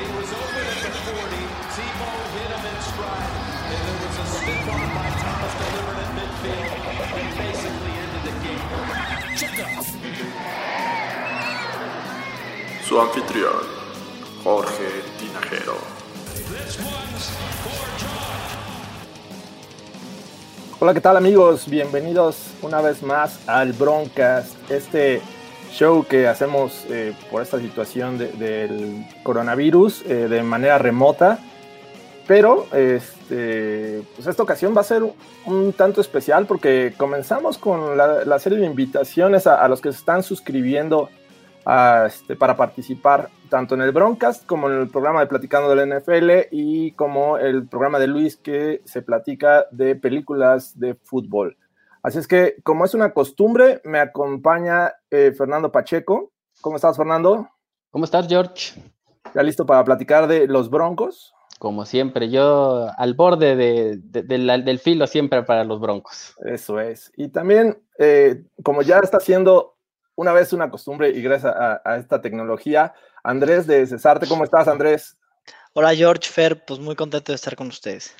He was open at the 40. Tebow hit him in stride. And there was a stiff arm by Thomas delivered at midfield and basically ended the game. Su anfitrión, Jorge Tinajero. This one's for John. Hola, ¿qué tal amigos? Bienvenidos una vez más al Broncast, este show que hacemos eh, por esta situación de- del coronavirus eh, de manera remota. Pero este, pues esta ocasión va a ser un tanto especial porque comenzamos con la, serie de invitaciones a, los que se están suscribiendo este, para participar tanto en el Broncast como en el programa de Platicando del NFL y como el programa de Luis que se platica de películas de fútbol. Así es que, como es una costumbre, me acompaña eh, Fernando Pacheco. ¿Cómo estás, Fernando? ¿Cómo estás, George? ¿Ya listo para platicar de los Broncos? Como siempre, yo al borde de- de- de la- del filo siempre para los Broncos. Eso es. Y también, eh, como ya está siendo una vez una costumbre y gracias a, a esta tecnología, Andrés de Cesarte, ¿cómo estás, Andrés? Hola George, Fer, pues muy contento de estar con ustedes.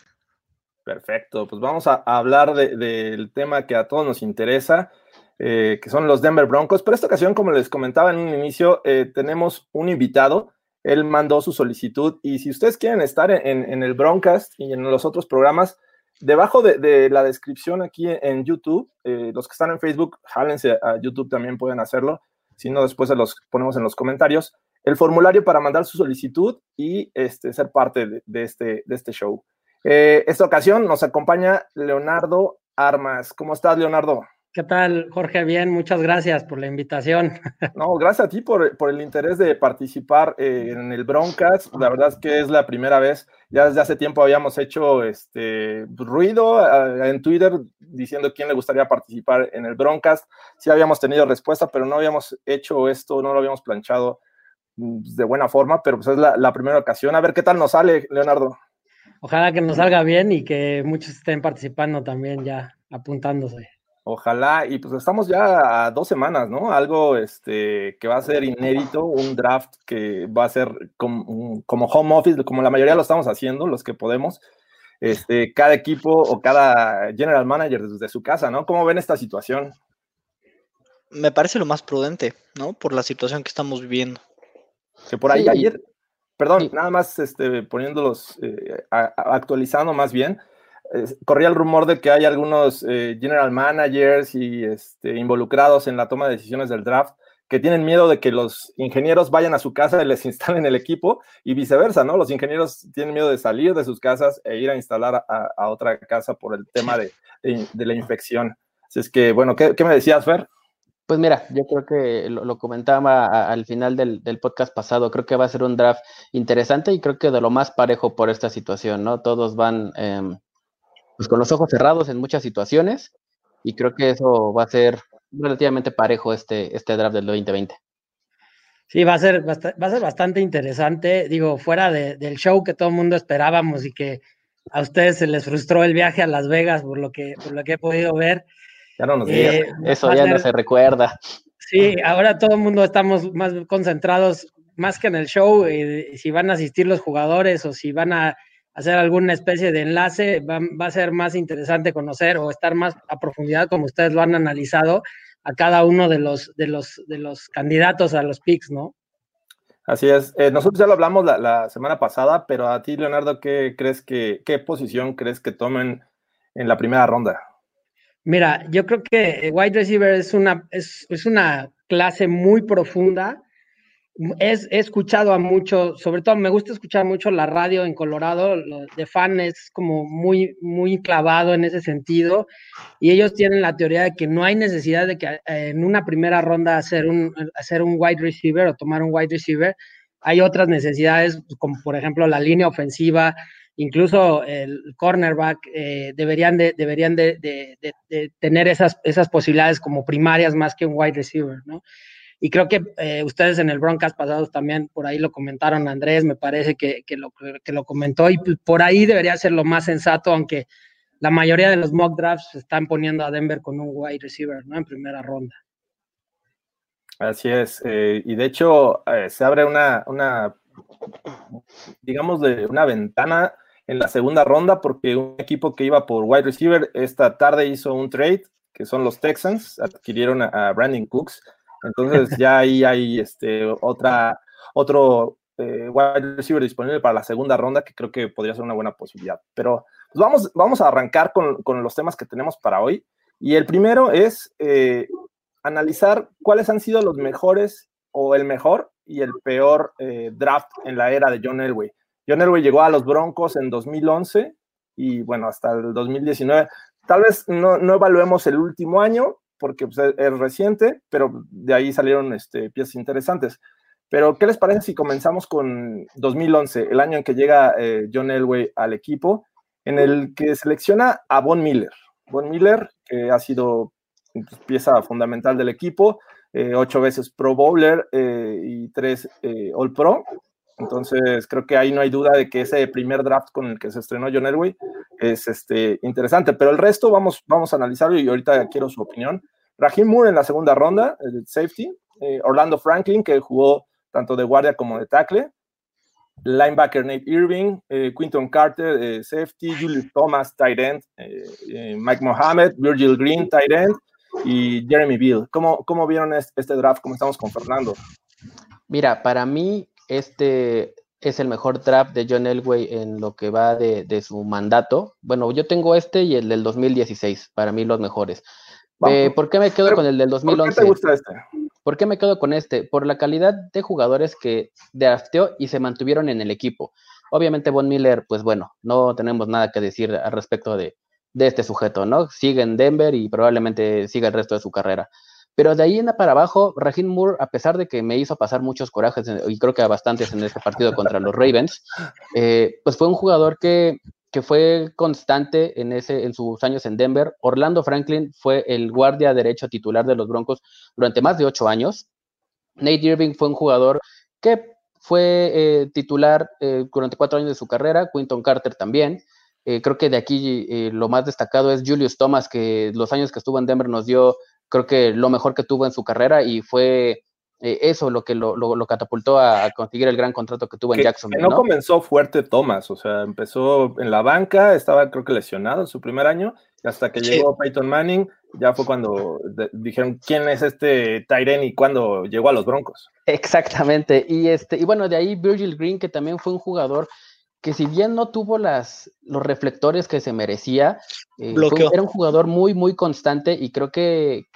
Perfecto, pues vamos a, hablar de- del tema que a todos nos interesa, eh, que son los Denver Broncos. Pero esta ocasión, como les comentaba en un inicio, eh, tenemos un invitado. Él mandó su solicitud y si ustedes quieren estar en, el Broncast y en los otros programas, debajo de, la descripción aquí en, YouTube, eh, los que están en Facebook, jálense a YouTube también pueden hacerlo. Si no, después los ponemos en los comentarios. El formulario para mandar su solicitud y este, ser parte de, este, de este show. Eh, esta ocasión nos acompaña Leonardo Armas. ¿Cómo estás, Leonardo? ¿Qué tal, Jorge? Bien, muchas gracias por la invitación. No, gracias a ti por, por el interés de participar eh, en el Broncast. La verdad es que es la primera vez. Ya desde hace tiempo habíamos hecho este ruido eh, en Twitter diciendo quién le gustaría participar en el Broncast. Sí habíamos tenido respuesta, pero no habíamos hecho esto, no lo habíamos planchado mm, de buena forma, pero pues es la, la primera ocasión. A ver qué tal nos sale, Leonardo. Ojalá que nos salga bien y que muchos estén participando también ya, apuntándose. Ojalá, y pues estamos ya a dos semanas, ¿no? Algo este, que va a ser inédito, un draft que va a ser como, como home office, como la mayoría lo estamos haciendo, los que podemos, este, cada equipo o cada general manager desde su casa, ¿no? ¿Cómo ven esta situación? Me parece lo más prudente, ¿no? Por la situación que estamos viviendo. Que por ahí Sí. ayer, perdón, Sí. nada más este, poniéndolos, eh, a- a- actualizando más bien, eh, corría el rumor de que hay algunos eh, general managers y este, involucrados en la toma de decisiones del draft que tienen miedo de que los ingenieros vayan a su casa y les instalen el equipo y viceversa, ¿no? Los ingenieros tienen miedo de salir de sus casas e ir a instalar a, a otra casa por el tema de, de- de la infección. Así es que, bueno, ¿qué, qué me decías, Fer? Pues mira, yo creo que lo, comentaba al final del, del podcast pasado, creo que va a ser un draft interesante y creo que de lo más parejo por esta situación, ¿no? Todos van em, pues con los ojos cerrados en muchas situaciones y creo que eso va a ser relativamente parejo este, este draft del 2020. Sí, va a ser, va a ser bastante interesante. Digo, fuera de- del show que todo el mundo esperábamos y que a ustedes se les frustró el viaje a Las Vegas por lo que, por lo que he podido ver. Ya no nos digas. eh, Eso ya no se recuerda. Sí, ahora todo el mundo estamos más concentrados, más que en el show, eh, si van a asistir los jugadores o si van a hacer alguna especie de enlace, va, va a ser más interesante conocer o estar más a profundidad, como ustedes lo han analizado, a cada uno de los, de los, de los candidatos a los picks, ¿no? Así es. Eh, nosotros ya lo hablamos la, la semana pasada, pero a ti, Leonardo, ¿qué crees que, qué posición crees que tomen en la primera ronda? Mira, yo creo que wide receiver es una, es, es una clase muy profunda. Es, he escuchado a mucho, sobre todo me gusta escuchar mucho la radio en Colorado, lo de fan es como muy, muy clavado en ese sentido, y ellos tienen la teoría de que no hay necesidad de que eh, en una primera ronda hacer un, hacer un wide receiver o tomar un wide receiver, hay otras necesidades, como por ejemplo la línea ofensiva, incluso el cornerback, eh, deberían, de, deberían de, tener esas, esas posibilidades como primarias más que un wide receiver, ¿no? Y creo que eh, ustedes en el Broncas pasados también por ahí lo comentaron, Andrés, me parece que, que, lo, que lo comentó, y por ahí debería ser lo más sensato, aunque la mayoría de los mock drafts están poniendo a Denver con un wide receiver, ¿no? En primera ronda. Así es, eh, y de hecho se abre una, una, digamos, de una ventana en la segunda ronda porque un equipo que iba por wide receiver esta tarde hizo un trade, que son los Texans, adquirieron a, Brandon Cooks, entonces ya ahí hay este, otra, otro eh, wide receiver disponible para la segunda ronda que creo que podría ser una buena posibilidad. Pero pues vamos, vamos a arrancar con, con, los temas que tenemos para hoy. Y el primero es analizar cuáles han sido los mejores o el mejor y el peor eh, draft en la era de John Elway. John Elway llegó a los Broncos en 2011 y bueno, hasta el 2019. Tal vez no, no evaluemos el último año porque pues, es, reciente, pero de ahí salieron este, piezas interesantes. Pero, ¿qué les parece si comenzamos con 2011, el año en que llega eh, John Elway al equipo, en el que selecciona a Von Miller? Von Miller, que ha sido pues, pieza fundamental del equipo, eh, ocho veces Pro Bowler eh, y tres eh, All Pro. Entonces, creo que ahí no hay duda de que ese primer draft con el que se estrenó John Elway es este, interesante, pero el resto vamos, vamos a analizarlo y ahorita quiero su opinión. Rahim Moore en la segunda ronda, safety. Orlando Franklin, que jugó tanto de guardia como de tackle. Linebacker Nate Irving, Quinton Carter, safety, Julius Thomas, tight end, Mike Mohammed, Virgil Green, tight end, y Jeremy Bill. ¿Cómo, cómo vieron este draft? ¿Cómo estamos con Fernando? Mira, para mí este es el mejor draft de John Elway en lo que va de, su mandato. Bueno, yo tengo este y el del 2016, para mí los mejores. Eh, ¿Por qué me quedo con el del 2011? ¿Por qué te gusta este? ¿Por qué me quedo con este? Por la calidad de jugadores que drafteó y se mantuvieron en el equipo. Obviamente Von Miller, pues bueno, no tenemos nada que decir al respecto de, de este sujeto, ¿no? Sigue en Denver y probablemente siga el resto de su carrera. Pero de ahí en para abajo, Raheem Moore, a pesar de que me hizo pasar muchos corajes, y creo que bastantes en este partido contra los Ravens, eh, pues fue un jugador que, que, fue constante en, ese, en sus años en Denver. Orlando Franklin fue el guardia derecho titular de los Broncos durante más de ocho años. Nate Irving fue un jugador que fue eh, titular eh, durante cuatro años de su carrera, Quinton Carter también. Eh, creo que de aquí eh, lo más destacado es Julius Thomas, que los años que estuvo en Denver nos dio, creo que lo mejor que tuvo en su carrera y fue eh, eso lo que lo, lo, catapultó a, conseguir el gran contrato que tuvo en Jacksonville. no, comenzó fuerte Thomas, o sea, empezó en la banca, estaba creo que lesionado en su primer año, y hasta que llegó Peyton Manning, ya fue cuando dijeron quién es este Tyren y cuando llegó a los Broncos. Exactamente, y este, y bueno, de ahí Virgil Green, que también fue un jugador que si bien no tuvo las, los reflectores que se merecía, eh, era un jugador muy, muy constante y creo que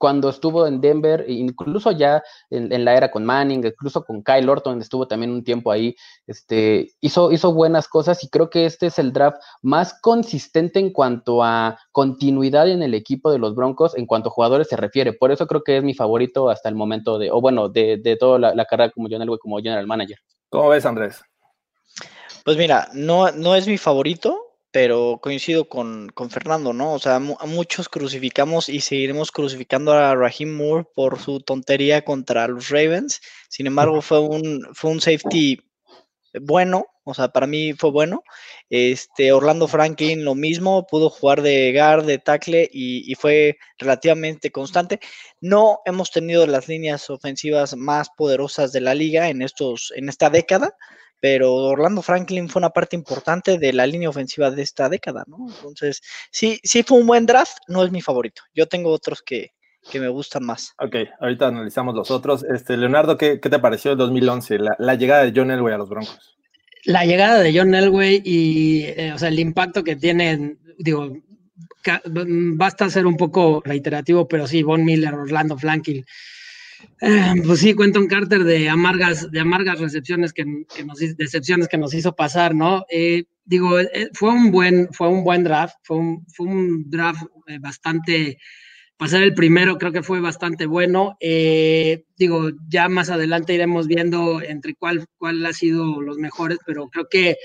cuando estuvo en Denver, incluso ya en, la era con Manning, incluso con Kyle Orton, estuvo también un tiempo ahí, este, hizo, hizo buenas cosas y creo que este es el draft más consistente en cuanto a continuidad en el equipo de los Broncos, en cuanto a jugadores se refiere. Por eso creo que es mi favorito hasta el momento de, o bueno, de, de toda la, la carrera como John Elway, como general manager. ¿Cómo ves, Andrés? Pues mira, no, no es mi favorito, pero coincido con, Fernando, ¿no? O sea, muchos crucificamos y seguiremos crucificando a Raheem Moore por su tontería contra los Ravens. Sin embargo, fue un, fue un safety bueno, o sea, para mí fue bueno. Este, Orlando Franklin lo mismo, pudo jugar de guard, de tackle y, y, fue relativamente constante. No hemos tenido las líneas ofensivas más poderosas de la liga en, estos, en esta década, pero Orlando Franklin fue una parte importante de la línea ofensiva de esta década, ¿no? Entonces, sí, sí fue un buen draft, no es mi favorito. Yo tengo otros que, me gustan más. Ok, ahorita analizamos los otros. Este, Leonardo, ¿qué, te pareció el 2011, la, llegada de John Elway a los Broncos? La llegada de John Elway y, eh, o sea, el impacto que tiene, digo, basta ser un poco reiterativo, pero sí, Von Miller, Orlando Franklin, eh, pues sí, Quentin Carter de amargas, de amargas recepciones que, nos, decepciones que nos hizo pasar, ¿no? Eh, digo, eh, fue un buen, fue un buen draft, fue un, draft bastante, pasar el primero creo que fue bastante bueno. digo, ya más adelante iremos viendo entre cuál, cuál ha sido los mejores, pero creo que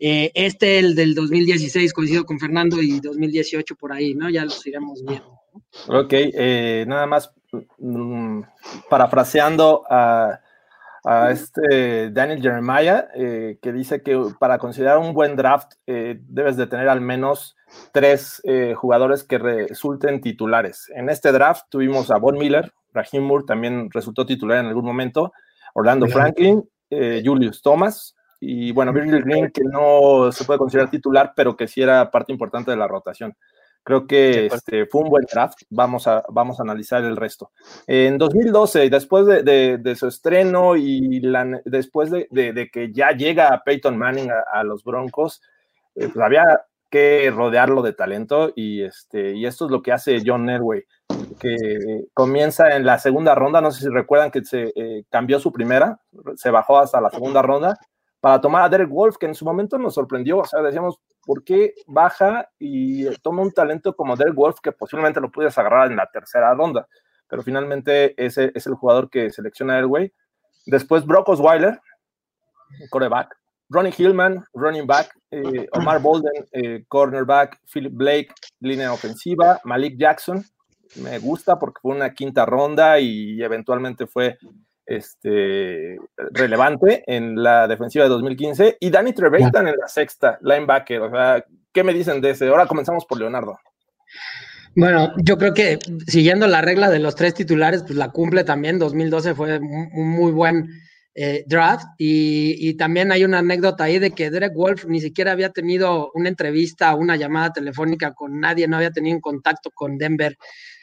Eh, este, el del 2016, coincido con Fernando, y 2018 por ahí, ¿no? Ya los iremos viendo. Ok, eh, nada más parafraseando a, a este Daniel Jeremiah, eh, que dice que para considerar un buen draft eh, debes de tener al menos tres eh, jugadores que resulten titulares. En este draft tuvimos a Von Miller, Raheem Moore también resultó titular en algún momento, Orlando Franklin, Julius Thomas y bueno, Virgil Green que no se puede considerar titular, pero que sí era parte importante de la rotación. Creo que este, fue un buen draft. Vamos a, vamos a analizar el resto. En 2012, después de, de, de su estreno y la, después de, de, que ya llega Peyton Manning a, a los Broncos, eh, pues había que rodearlo de talento y, este, y esto es lo que hace John Elway, que comienza en la segunda ronda, no sé si recuerdan que se eh, cambió su primera, se bajó hasta la segunda ronda para tomar a Derek Wolf, que en su momento nos sorprendió, o sea, decíamos, ¿por qué baja y toma un talento como Derek Wolf que posiblemente lo pudieras agarrar en la tercera ronda? Pero finalmente ese es el jugador que selecciona Elway. Después Brock Osweiler, coreback, Ronnie Hillman, running back, eh, Omar Bolden, eh, cornerback, Philip Blake, línea ofensiva, Malik Jackson, me gusta porque fue una quinta ronda y eventualmente fue este, relevante en la defensiva de 2015, y Danny Trevathan en la sexta, linebacker. O sea, ¿qué me dicen de ese? Ahora comenzamos por Leonardo. Bueno, yo creo que siguiendo la regla de los tres titulares, pues la cumple también. 2012 fue un muy buen eh, draft y, y, también hay una anécdota ahí de que Derek Wolf ni siquiera había tenido una entrevista, una llamada telefónica con nadie, no había tenido un contacto con Denver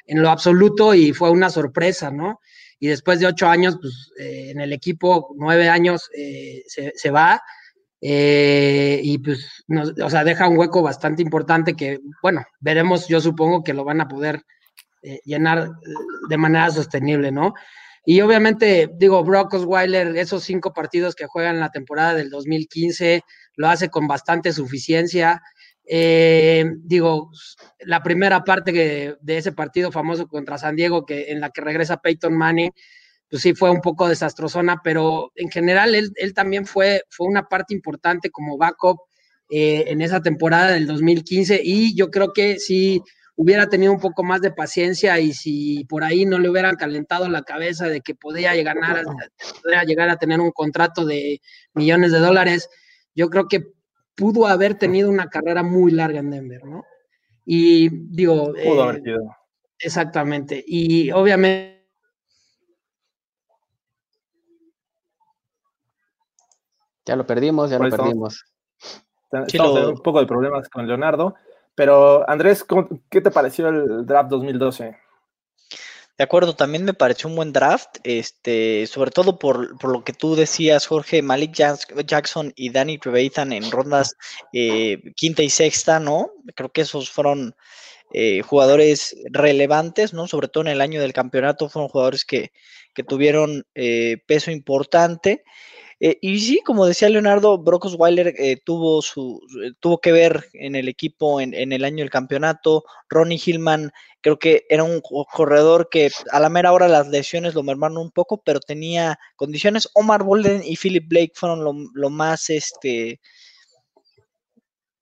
en lo absoluto y fue una sorpresa, ¿no? Y después de ocho años, pues eh, en el equipo, nueve años, eh, se, se, va. Eh, y pues, nos, o sea, deja un hueco bastante importante que, bueno, veremos, yo supongo que lo van a poder eh, llenar de manera sostenible, ¿no? Y obviamente, digo, Brock Osweiler, esos cinco partidos que juegan en la temporada del 2015, lo hace con bastante suficiencia. Eh, digo, la primera parte que, de ese partido famoso contra San Diego, que en la que regresa Peyton Manning, pues sí fue un poco desastrosona, pero en general él, él también fue, fue una parte importante como backup eh, en esa temporada del 2015 y yo creo que sí hubiera tenido un poco más de paciencia y si por ahí no le hubieran calentado la cabeza de que podía llegar a, podía llegar a tener un contrato de millones de dólares, yo creo que pudo haber tenido una carrera muy larga en Denver, ¿no? Y digo... Pudo eh, haber sido. Exactamente. Y obviamente... Ya lo perdimos, ya lo perdimos. Estamos un poco de problemas con Leonardo. Pero Andrés, ¿qué te pareció el draft 2012? De acuerdo, también me pareció un buen draft, este, sobre todo por, por lo que tú decías, Jorge, Malik Jackson y Danny Trevathan en rondas eh, quinta y sexta, ¿no? Creo que esos fueron eh, jugadores relevantes, ¿no? Sobre todo en el año del campeonato, fueron jugadores que, que tuvieron eh, peso importante. Eh, y sí, como decía Leonardo, Brock Osweiler tuvo, su, tuvo que ver en el equipo en, en, el año del campeonato. Ronnie Hillman creo que era un corredor que a la mera hora las lesiones lo mermaron un poco, pero tenía condiciones. Omar Bolden y Philip Blake fueron lo, lo más este,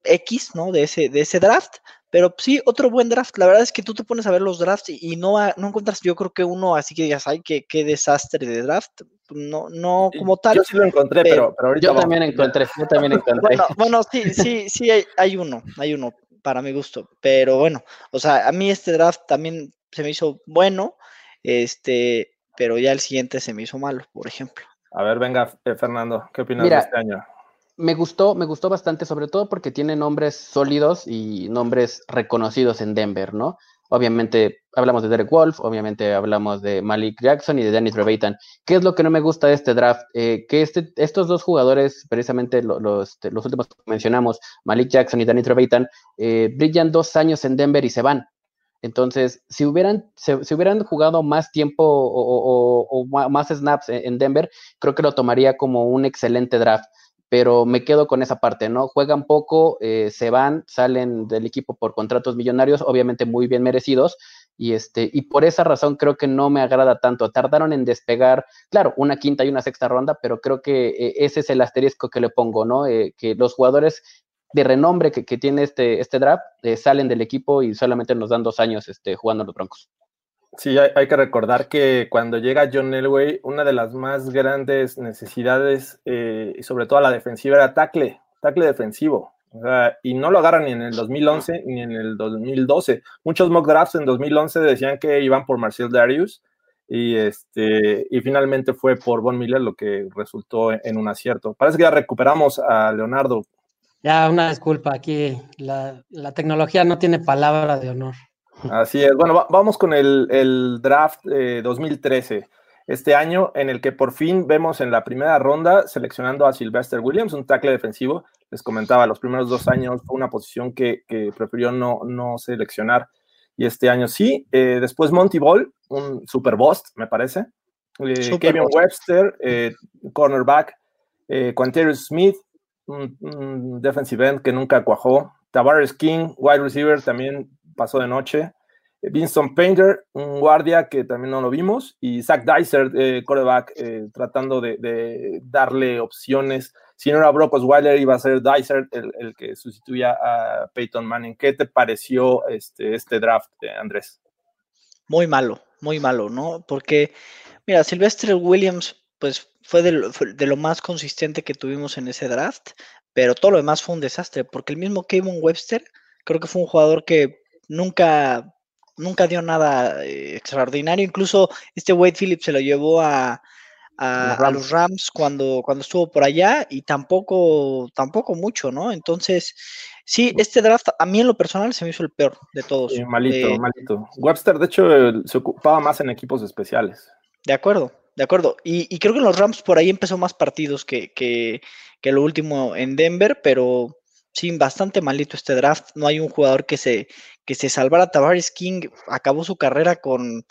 X ¿no? de, ese, de ese draft. Pero sí, otro buen draft. La verdad es que tú te pones a ver los drafts y, y no, no encuentras, yo creo que uno así que digas, ay, qué, qué desastre de draft. No, no como tal. Yo sí lo encontré, pero, pero ahorita. Yo vamos. también encontré, yo también encontré. bueno, bueno, sí, sí, sí, hay, hay uno, hay uno para mi gusto. Pero bueno, o sea, a mí este draft también se me hizo bueno, este, pero ya el siguiente se me hizo malo, por ejemplo. A ver, venga, eh, Fernando, ¿qué opinas Mira, de este año? me gustó, me gustó bastante, sobre todo porque tiene nombres sólidos y nombres reconocidos en Denver, ¿no? Obviamente hablamos de Derek Wolf, obviamente hablamos de Malik Jackson y de Dennis Trevathan. ¿Qué es lo que no me gusta de este draft? Eh, que este, estos dos jugadores, precisamente los, los, últimos que mencionamos, Malik Jackson y Dennis Trevathan, eh, brillan dos años en Denver y se van. Entonces, si hubieran, se, si hubieran jugado más tiempo o, más snaps en Denver, creo que lo tomaría como un excelente draft pero me quedo con esa parte, ¿no? Juegan poco, eh, se van, salen del equipo por contratos millonarios, obviamente muy bien merecidos, Y, este, y por esa razón creo que no me agrada tanto. Tardaron en despegar, claro, una quinta y una sexta ronda, pero creo que eh, ese es el asterisco que le pongo, ¿no? Eh, que los jugadores de renombre que, que tiene este, este draft eh, salen del equipo y solamente nos dan dos años este, jugando los Broncos. Sí, hay, que recordar que cuando llega John Elway, una de las más grandes necesidades, eh, sobre todo a la defensiva, era tackle, tackle defensivo. Y no lo agarran ni en el 2011 ni en el 2012. Muchos mock drafts en 2011 decían que iban por Marcel Darius y, este, y finalmente fue por Von Miller lo que resultó en un acierto. Parece que ya recuperamos a Leonardo. Ya, una disculpa, aquí la tecnología no tiene palabra de honor. Así es. Bueno, va, vamos con el, el draft eh, 2013. Este año en el que por fin vemos en la primera ronda seleccionando a Sylvester Williams, un tackle defensivo. Les comentaba, los primeros dos años fue una posición que, que prefirió no, no, seleccionar. Y este año sí. Eh, después Monty Ball, un super bust, me parece. Eh, super Kevin boss. Webster, eh, cornerback. Quanterius Smith, un, un defensive end que nunca cuajó. Tavares King, wide receiver, también pasó de noche. Vincent Painter, un guardia que también no lo vimos, y Zach Dyser, eh, eh, tratando de, darle opciones. Si no era Brock Osweiler, iba a ser Dyser el, el, que sustituya a Peyton Manning. ¿Qué te pareció este, este draft, eh, Andrés? Muy malo, muy malo, ¿no? Porque, mira, Sylvester Williams, pues fue de lo, fue de lo más consistente que tuvimos en ese draft, pero todo lo demás fue un desastre, porque el mismo Kevin Webster, creo que fue un jugador que nunca, nunca dio nada eh, extraordinario. Incluso este Wade Phillips se lo llevó a, a, a, los Rams cuando, cuando estuvo por allá y tampoco, tampoco mucho, ¿no? Entonces, sí, este draft a mí en lo personal se me hizo el peor de todos. Sí, malito, eh, malito. Webster, de hecho, se ocupaba más en equipos especiales. De acuerdo, de acuerdo. Y, y creo que en los Rams por ahí empezó más partidos que, que, que lo último en Denver, pero sí, bastante malito este draft. No hay un jugador que se, que se salvara. Tavares King acabó su carrera con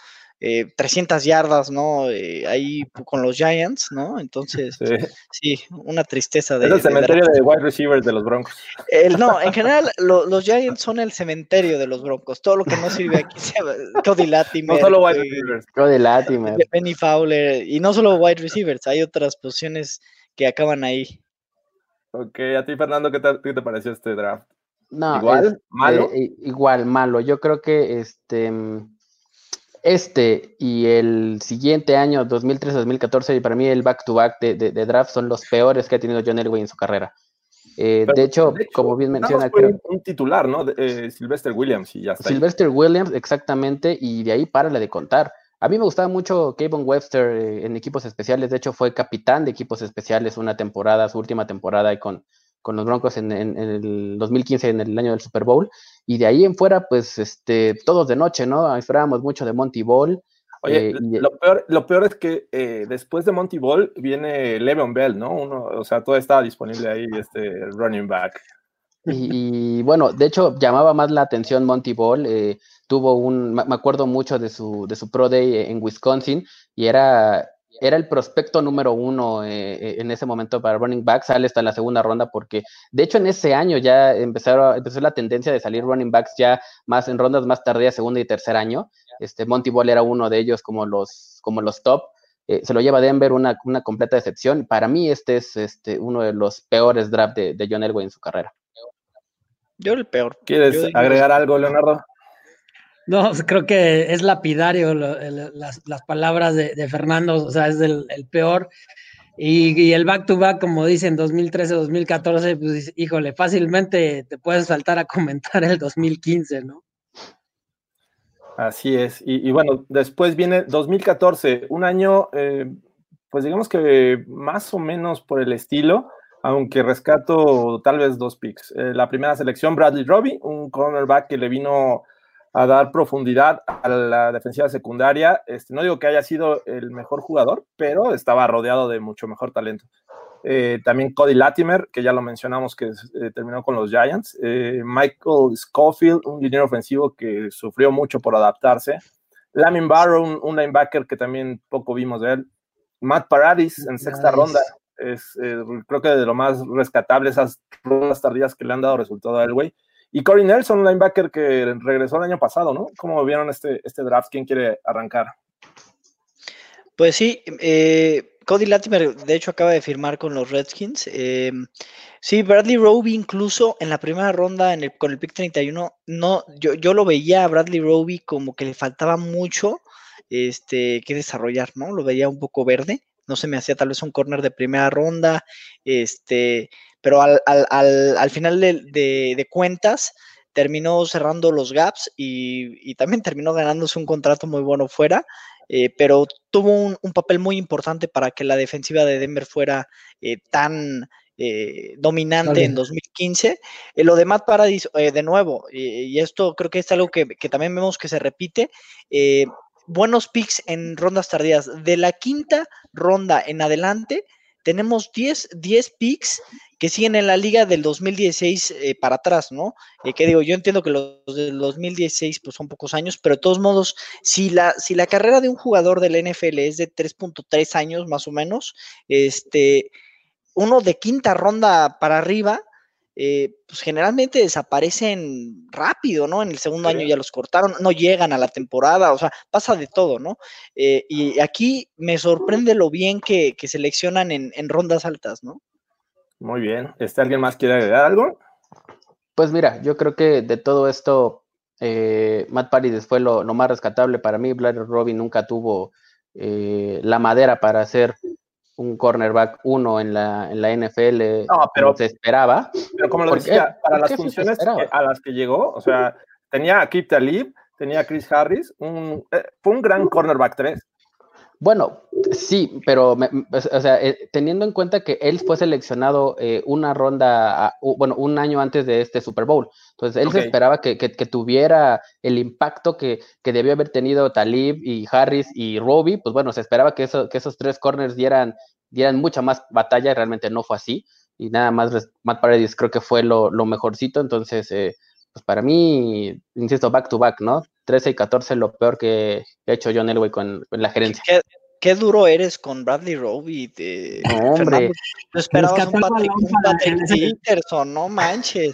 eh, 300 yardas, ¿no? Eh, ahí con los Giants, ¿no? Entonces, sí, sí una tristeza. De, es el cementerio de, de, wide receivers de los Broncos. El, no, en general, lo, los Giants son el cementerio de los Broncos. Todo lo que no sirve aquí, Cody Latimer. No solo wide receivers. Cody Latimer. Penny Fowler. Y no solo wide receivers, hay otras posiciones que acaban ahí. Ok, a ti, Fernando, ¿qué te, qué te pareció este draft? No, igual, es, malo. Eh, igual, malo. Yo creo que este, este y el siguiente año, 2013-2014, y para mí el back-to-back -back de, de, de, draft son los peores que ha tenido John Elway en su carrera. Eh, de, hecho, de, hecho, como bien menciona, creo, un titular, ¿no? Eh, Sylvester Williams y ya está. Sylvester ahí. Williams, exactamente, y de ahí párale de contar. A mí me gustaba mucho Kevin Webster eh, en equipos especiales. De hecho, fue capitán de equipos especiales una temporada, su última temporada, y con, con los Broncos en, en, en, el 2015, en el año del Super Bowl. Y de ahí en fuera, pues, este, todos de noche, ¿no? Esperábamos mucho de Monty Ball. Oye, eh, y, lo, peor, lo peor es que eh, después de Monty Ball viene Le'Veon Bell, ¿no? Uno, o sea, todo estaba disponible ahí, este running back. Y, bueno, de hecho, llamaba más la atención Monty Ball. Eh, tuvo un, me acuerdo mucho de su, de su Pro Day en Wisconsin y era, era el prospecto número uno eh, en ese momento para running back, sale hasta la segunda ronda porque de hecho en ese año ya empezaron, empezó la tendencia de salir running backs ya más en rondas más tardías, segundo y tercer año. Este, Monty Ball era uno de ellos como los, como los top. Eh, se lo lleva Denver una, una completa decepción. Para mí este es este, uno de los peores drafts de, de John Elway en su carrera. Yo el peor. ¿Quieres yo, agregar yo... algo, Leonardo? No, creo que es lapidario lo, el, las, las, palabras de, de, Fernando, o sea, es el, el peor. Y, y, el back-to-back, -back, como dicen, 2013-2014, pues híjole, fácilmente te puedes saltar a comentar el 2015, ¿no? Así es. Y, y bueno, después viene 2014, un año, eh, pues digamos que más o menos por el estilo, aunque rescato tal vez dos picks. Eh, la primera selección, Bradley Robbie, un cornerback que le vino a dar profundidad a la defensiva secundaria. Este, no digo que haya sido el mejor jugador, pero estaba rodeado de mucho mejor talento. Eh, también Cody Latimer, que ya lo mencionamos, que eh, terminó con los Giants. Michael Schofield, un dinero ofensivo que sufrió mucho por adaptarse. Lamin Barrow, un, un, linebacker que también poco vimos de él. Matt Paradis en sexta nice. ronda. Es, creo que de lo más rescatable esas rondas tardías que le han dado resultado a Elway Y Corey Nelson, linebacker que regresó el año pasado, ¿no? ¿Cómo vieron este, este draft? ¿Quién quiere arrancar? Pues sí, eh, Cody Latimer de hecho acaba de firmar con los Redskins. Eh, sí, Bradley Roby incluso en la primera ronda en el, con el pick 31, no, yo, yo lo veía a Bradley Roby como que le faltaba mucho este, que desarrollar, ¿no? Lo veía un poco verde, no se me hacía tal vez un corner de primera ronda, este, pero al, al, al, al final de, de, de, cuentas terminó cerrando los gaps y, y, también terminó ganándose un contrato muy bueno fuera. Eh, pero tuvo un, un, papel muy importante para que la defensiva de Denver fuera eh, tan eh, dominante en 2015. lo de Matt Paradis, de nuevo, y esto creo que es algo que, que también vemos que se repite, buenos picks en rondas tardías. De la quinta ronda en adelante, tenemos 10, 10 picks que siguen en la liga del 2016 eh, para atrás, ¿no? Eh, que digo, yo entiendo que los del 2016 pues son pocos años, pero de todos modos, si la, si la carrera de un jugador del NFL es de 3.3 años más o menos, este, uno de quinta ronda para arriba, eh, pues generalmente desaparecen rápido, ¿no? En el segundo año ya los cortaron, no llegan a la temporada, o sea, pasa de todo, ¿no? Eh, y aquí me sorprende lo bien que, que seleccionan en, en, rondas altas, ¿no? Muy bien. ¿Este alguien más quiere agregar algo? Pues mira, yo creo que de todo esto, eh, Matt Paredes fue lo, lo, más rescatable para mí. Blair Robin nunca tuvo eh, la madera para hacer un cornerback uno en la, en la NFL no, pero, se esperaba. Pero como lo decía, para las funciones que, a las que llegó, o sea, tenía a Kip Talib, tenía a Chris Harris, un, eh, fue un gran cornerback 3. Bueno, sí, pero, me, o sea, eh, teniendo en cuenta que él fue seleccionado eh, una ronda, a, bueno, un año antes de este Super Bowl. Entonces, él okay. se esperaba que, que, que, tuviera el impacto que, que, debió haber tenido Talib y Harris y Roby. Pues bueno, se esperaba que, eso, que esos tres corners dieran, dieran mucha más batalla y realmente no fue así. Y nada más, Matt Paredes creo que fue lo, lo mejorcito. Entonces, eh, pues para mí, insisto, back to back, ¿no? 13 y 14 lo peor que ha hecho John Elway con, con la gerencia. ¿Qué, qué, duro eres con Bradley Roby. De... No, hombre. No esperabas un Patrick, un Patrick Peterson, no manches.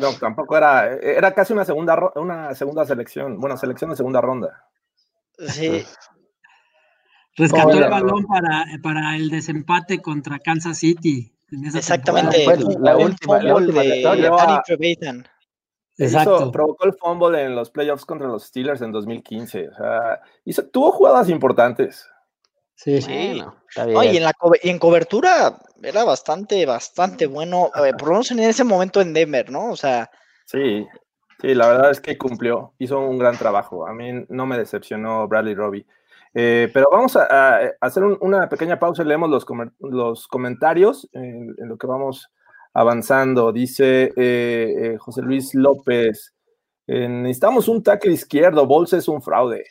no, tampoco era, era casi una segunda, una segunda selección, bueno, selección de segunda ronda. Sí. Rescató el balón para, para el desempate contra Kansas City. Exactamente. La, última, la última de, de Exacto. Hizo, provocó el fumble en los playoffs contra los Steelers en 2015. O sea, hizo, tuvo jugadas importantes. Sí, sí. Bueno, no, y, en la y en cobertura era bastante, bastante bueno. Eh, por lo menos en ese momento en Denver, ¿no? O sea. Sí, sí, la verdad es que cumplió. Hizo un gran trabajo. A mí no me decepcionó Bradley Robbie. Eh, pero vamos a, a hacer un, una pequeña pausa y leemos los, com los comentarios en, en, lo que vamos avanzando. Dice eh, eh, José Luis López, eh, necesitamos un tackle izquierdo, Bolsa es un fraude.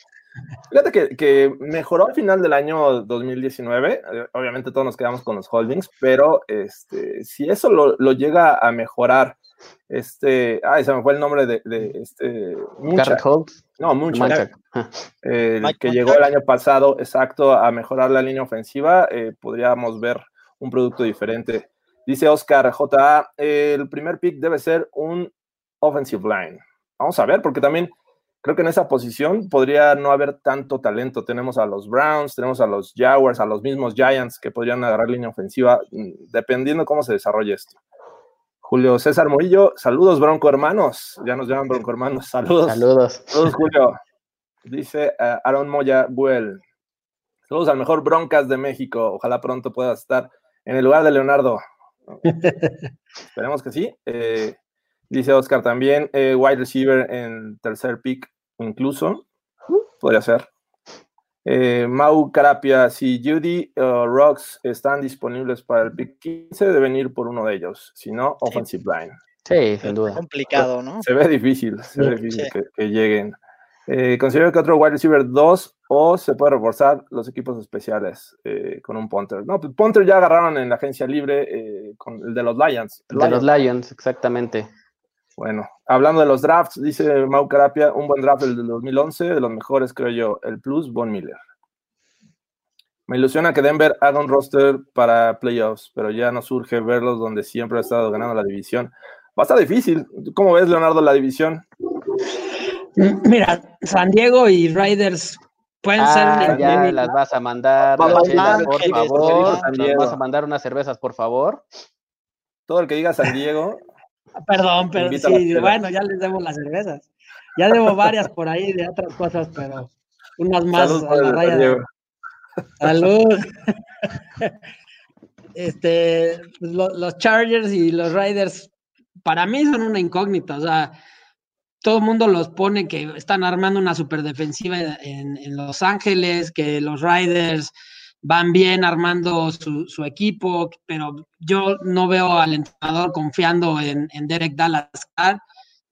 Fíjate que, que, mejoró al final del año 2019, obviamente todos nos quedamos con los holdings, pero este, si eso lo, lo llega a mejorar, este, ay, se me fue el nombre de, de este, Munchak. No, Munchak, eh, que llegó el año pasado, exacto, a mejorar la línea ofensiva, eh, podríamos ver un producto diferente. Dice Oscar J. el primer pick debe ser un offensive line. Vamos a ver, porque también creo que en esa posición podría no haber tanto talento. Tenemos a los Browns, tenemos a los Jaguars, a los mismos Giants que podrían agarrar línea ofensiva, dependiendo cómo se desarrolle esto. Julio César Murillo, saludos Bronco hermanos, ya nos llaman Bronco hermanos, saludos. Saludos. Saludos Julio. Dice uh, Aaron Moya Buell, saludos al mejor Broncas de México, ojalá pronto pueda estar en el lugar de Leonardo. Esperemos que sí. Eh, dice Oscar también, eh, wide receiver en tercer pick incluso, podría ser. Eh, Mau Carapia, si Judy o uh, Rocks están disponibles para el pick 15, deben ir por uno de ellos, si no, offensive line. Sí, sin duda. Es complicado, ¿no? Se ve difícil, se ve difícil sí. que, que, lleguen. Eh, considero que otro wide receiver 2 o se puede reforzar los equipos especiales eh, con un punter. No, pues punter ya agarraron en la agencia libre eh, con el de los Lions. El de Lions. los Lions, exactamente. Bueno, hablando de los drafts, dice Mau Carapia, un buen draft del 2011, de los mejores creo yo, el plus Von Miller. Me ilusiona que Denver haga un roster para playoffs, pero ya no surge verlos donde siempre ha estado ganando la división. Va a estar difícil. ¿Cómo ves, Leonardo, la división? Mira, San Diego y Raiders pueden ser Ah, una ya las vas a mandar, Vamos, las chelas, por favor. vas a mandar unas cervezas, por favor. Todo el que diga San Diego, Perdón, pero sí, bueno, ya les debo las cervezas. Ya debo varias por ahí de otras cosas, pero unas más salud a la raya. De-. Salud. este, lo- los Chargers y los Raiders, para mí son una incógnita. O sea, todo el mundo los pone que están armando una super defensiva en, en Los Ángeles, que los Raiders van bien armando su, equipo, pero yo no veo al entrenador confiando en, Derek Dallas.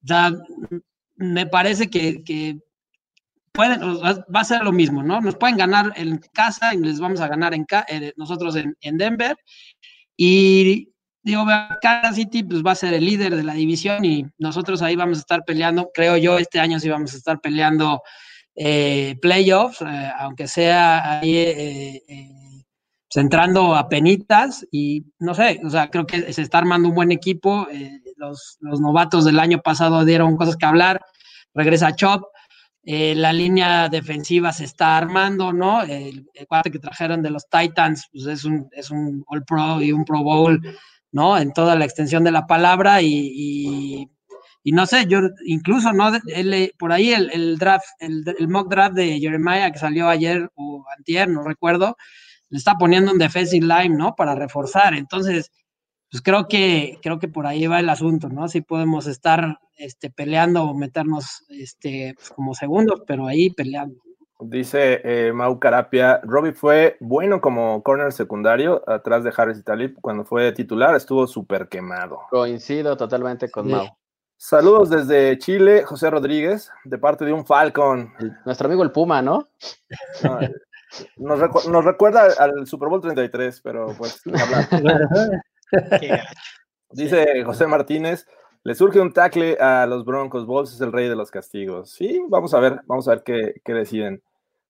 Sea, me parece que, pueden, va a ser lo mismo, ¿no? Nos pueden ganar en casa y les vamos a ganar en eh, nosotros en, en Denver. Y digo, Kansas City pues va a ser el líder de la división y nosotros ahí vamos a estar peleando, creo yo, este año sí vamos a estar peleando eh, playoffs, eh, aunque sea ahí eh, eh, pues, entrando a penitas y no sé, o sea, creo que se está armando un buen equipo, los, los novatos del año pasado dieron cosas que hablar, regresa Chop, la línea defensiva se está armando, ¿no? El, el cuate que trajeron de los Titans pues es, un, es un All Pro y un Pro Bowl, ¿no? En toda la extensión de la palabra y, y, y no sé, yo incluso, ¿no? Él, por ahí el, el draft, el, el, mock draft de Jeremiah que salió ayer o antier, no recuerdo, le está poniendo un defensive line, ¿no? Para reforzar. Entonces, pues creo que, creo que por ahí va el asunto, ¿no? Si podemos estar este, peleando o meternos este, pues como segundos, pero ahí peleando. Dice eh, Mau Carapia, Robbie fue bueno como corner secundario atrás de Harris y Talib. Cuando fue titular estuvo súper quemado. Coincido totalmente con Sí. Mau. Saludos desde Chile, José Rodríguez, de parte de un Falcon. El- nuestro amigo el Puma, ¿no? No, eh, nos, recu- nos recuerda al Super Bowl 33, pero pues. Dice José Martínez, le surge un tackle a los Broncos, Balls es el rey de los castigos. Sí, vamos a ver, vamos a ver qué, qué deciden.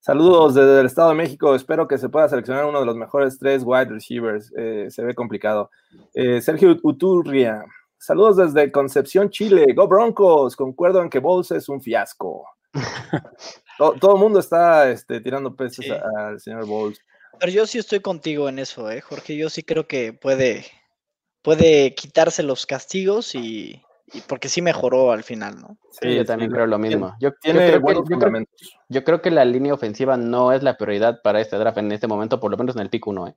Saludos desde el Estado de México, espero que se pueda seleccionar uno de los mejores tres wide receivers, eh, se ve complicado. Eh, Sergio Uturria, saludos desde Concepción, Chile, Go Broncos, concuerdo en que Balls es un fiasco. todo, todo el mundo está este, tirando peces Sí. al señor Balls. Pero yo sí estoy contigo en eso, ¿eh, Jorge? Yo sí creo que puede, puede quitarse los castigos y, y porque sí mejoró al final, ¿no? Sí, yo también creo lo mismo. Yo, creo que, buenos yo creo- fundamentos. yo creo que la línea ofensiva no es la prioridad para este draft en este momento, por lo menos en el pick 1. ¿eh?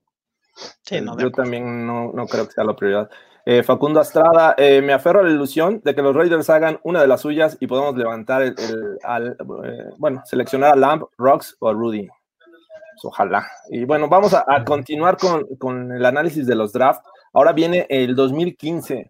Sí, no, Yo acuerdo. también no, no creo que sea la prioridad. Eh, Facundo Astrada, eh, me aferro a la ilusión de que los Raiders hagan una de las suyas y podamos levantar el, el- al, eh, bueno, seleccionar a Lamb, Rocks o a Rudy. Pues, ojalá. Y bueno, vamos a, a continuar con, con el análisis de los drafts. Ahora viene el 2015,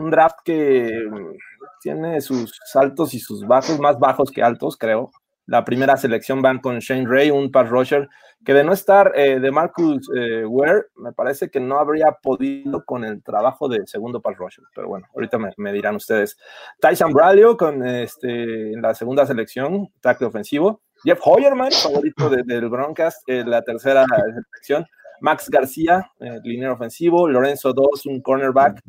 un draft que mm, tiene sus altos y sus bajos, más bajos que altos, creo. La primera selección van con Shane Ray, un pass rusher, que de no estar eh, de Marcus eh, Ware, me parece que no habría podido con el trabajo de segundo pass rusher. Pero bueno, ahorita me, me dirán ustedes. Tyson Braulio con este, en la segunda selección, tackle ofensivo. Jeff Hoyerman, favorito de- del Broncos, en la tercera selección. Max García, eh, liniero ofensivo. Lorenzo Dos, un cornerback.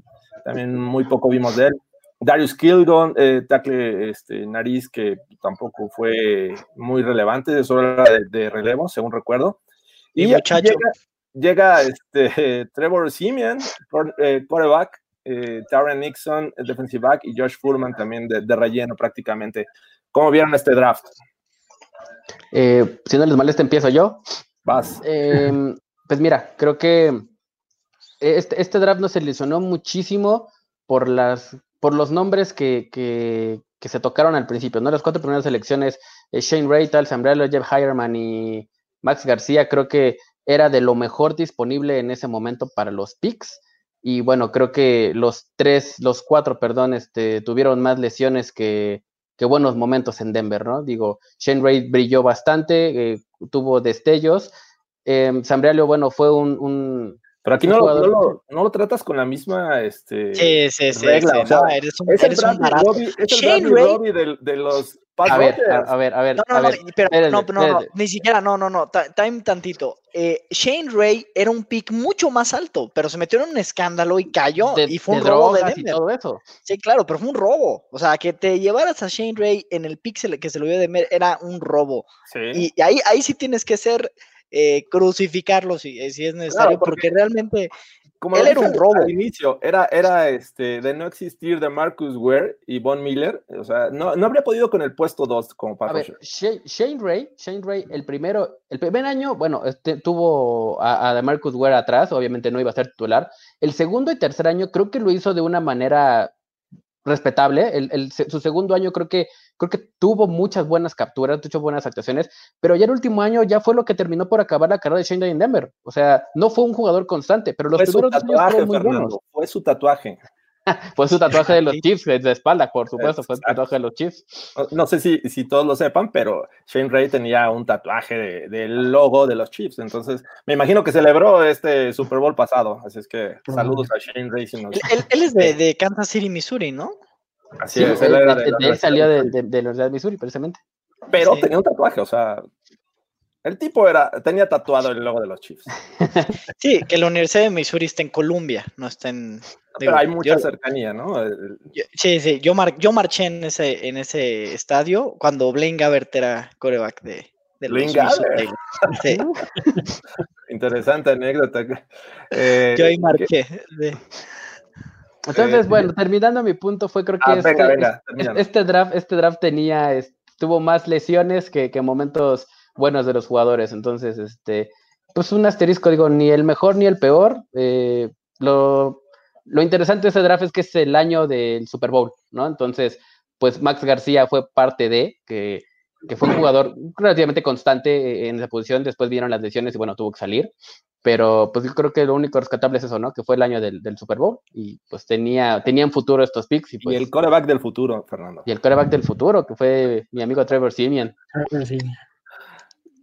También muy poco vimos de él. Darius Kilgon, eh, tackle este, nariz, que tampoco fue muy relevante, solo era de, de relevo, según recuerdo. Y Y muchacho. llega, llega este, Trevor Simeon, eh, quarterback, eh, Nixon, defensive back, y Josh Furman también de, de relleno prácticamente. ¿Cómo vieron este draft? Eh, si no les molesta, empiezo yo. Vas. Eh, pues mira, creo que este, este draft nos ilusionó muchísimo por, las, por los nombres que, que, que se tocaron al principio, ¿no? Las cuatro primeras selecciones, eh, Shane Ray, Tal Sambrello, Jeff Hireman y Max García, creo que era de lo mejor disponible en ese momento para los picks. Y bueno, creo que los tres, los cuatro, perdón, este, tuvieron más lesiones que, que buenos momentos en Denver, ¿no? Digo, Shane Ray brilló bastante, eh, tuvo destellos. Eh, bueno, fue un Pero aquí no, lo- no lo, no lo tratas con la misma este, Sí, sí, sí. regla. sí, o sea, no, eres un, es el eres un Bradley barato. Robbie, es el Shane Bradley Ray- Robbie del- de, los A ver, a, a ver, a ver. No, a no, no, ver, pero espérate, no, no, no, espérate. ni siquiera, no, no, no, time tantito. Eh, Shane Ray era un pick mucho más alto, pero se metió en un escándalo y cayó, De, y fue un de robo de y Denver. todo eso. Sí, claro, pero fue un robo. O sea, que te llevaras a Shane Ray en el pick que se lo dio de Denver era un robo. Sí. Y, y ahí, ahí sí tienes que ser, eh, crucificarlo si, eh, si es necesario, porque- porque realmente Como Él era un robo. Al inicio, era, era este, de no existir de Marcus Ware y Von Miller. O sea, no, no habría podido con el puesto 2 como A pass ver. Shane, Shane Ray, Shane Ray, el primero, el primer año, bueno, este, tuvo a, a DeMarcus Ware atrás, obviamente no iba a ser titular. El segundo y tercer año creo que lo hizo de una manera respetable. El, el su segundo año creo que, creo que tuvo muchas buenas capturas, tuvo buenas actuaciones, pero ya el último año ya fue lo que terminó por acabar la carrera de Shane Ray en Denver. O sea, no fue un jugador constante, pero los Fue su primeros años tatuaje, fueron muy Fernando. buenos. Fue su tatuaje. Fue su tatuaje de los Chiefs de espalda, por supuesto, fue el tatuaje de los Chiefs. No, no sé si, si todos lo sepan, pero Shane Ray tenía un tatuaje de- del logo de los Chiefs. Entonces, me imagino que celebró este Super Bowl pasado. Así es que saludos a Shane Ray. si nos- él, él- él es de, de Kansas City, Missouri, ¿no? Así Sí, es, él- él era de- de la de él salió de, Universidad de, de la Universidad de Missouri, precisamente. Pero Sí. tenía un tatuaje, o sea, el tipo era, tenía tatuado el logo de los Chiefs. Sí, que la Universidad de Missouri está en Columbia, no está en... Pero digo, hay mucha yo- cercanía, ¿no? El- yo- sí, sí, yo, mar- yo marché en ese, en ese estadio cuando Blaine Gabbert era coreback de, de los. Sí, Interesante anécdota. Eh, yo ahí que- marqué. sí. Entonces, Eh, bueno, terminando mi punto, fue creo que Ah, este, venga, venga, este draft, este draft tenía, tuvo más lesiones que, que momentos buenos de los jugadores. Entonces, este, pues un asterisco, digo, ni el mejor ni el peor. eh, lo, lo interesante de ese draft es que es el año del Super Bowl, ¿no? Entonces, pues Max García fue parte de, que, que fue un jugador relativamente constante en esa posición. Después vieron las lesiones y bueno, tuvo que salir. Pero pues yo creo que lo único rescatable es eso, ¿no? Que fue el año del, del Super Bowl y pues tenía, tenían futuro estos picks y y pues el coreback del futuro, Fernando. y el quarterback del futuro, que fue mi amigo Trevor Simeon. Sí.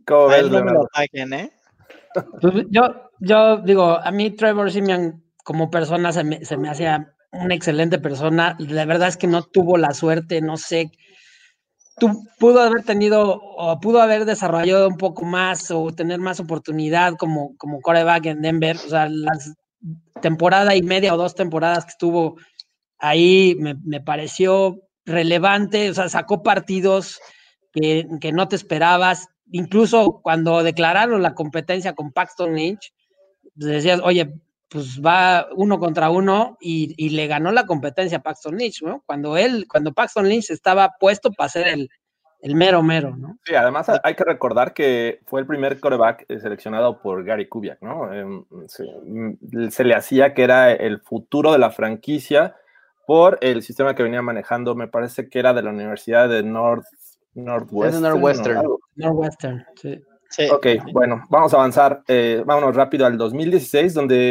¿Cómo A ves, no me lo ¿eh? Pues yo, yo digo, a mí Trevor Simeon como persona se me, se me hacía una excelente persona. La verdad es que no tuvo la suerte, no sé. Tú, pudo haber tenido o pudo haber desarrollado un poco más o tener más oportunidad como, como coreback en Denver. O sea, las temporada y media o dos temporadas que estuvo ahí me, me pareció relevante. O sea, sacó partidos que, que no te esperabas. Incluso cuando declararon la competencia con Paxton Lynch, pues decías, oye, pues va uno contra uno y, y le ganó la competencia a Paxton Lynch, ¿no? Cuando él, cuando Paxton Lynch estaba puesto para ser el, el mero mero, ¿no? Sí, además hay que recordar que fue el primer coreback eh, seleccionado por Gary Kubiak, ¿no? Em, se, mm, se le hacía que era el futuro de la franquicia por el sistema que venía manejando, me parece que era de la Universidad de North, Northwestern. Northwestern. Northwestern, sí. Sí. Ok, bueno, vamos a avanzar. eh, vámonos rápido al 2016, donde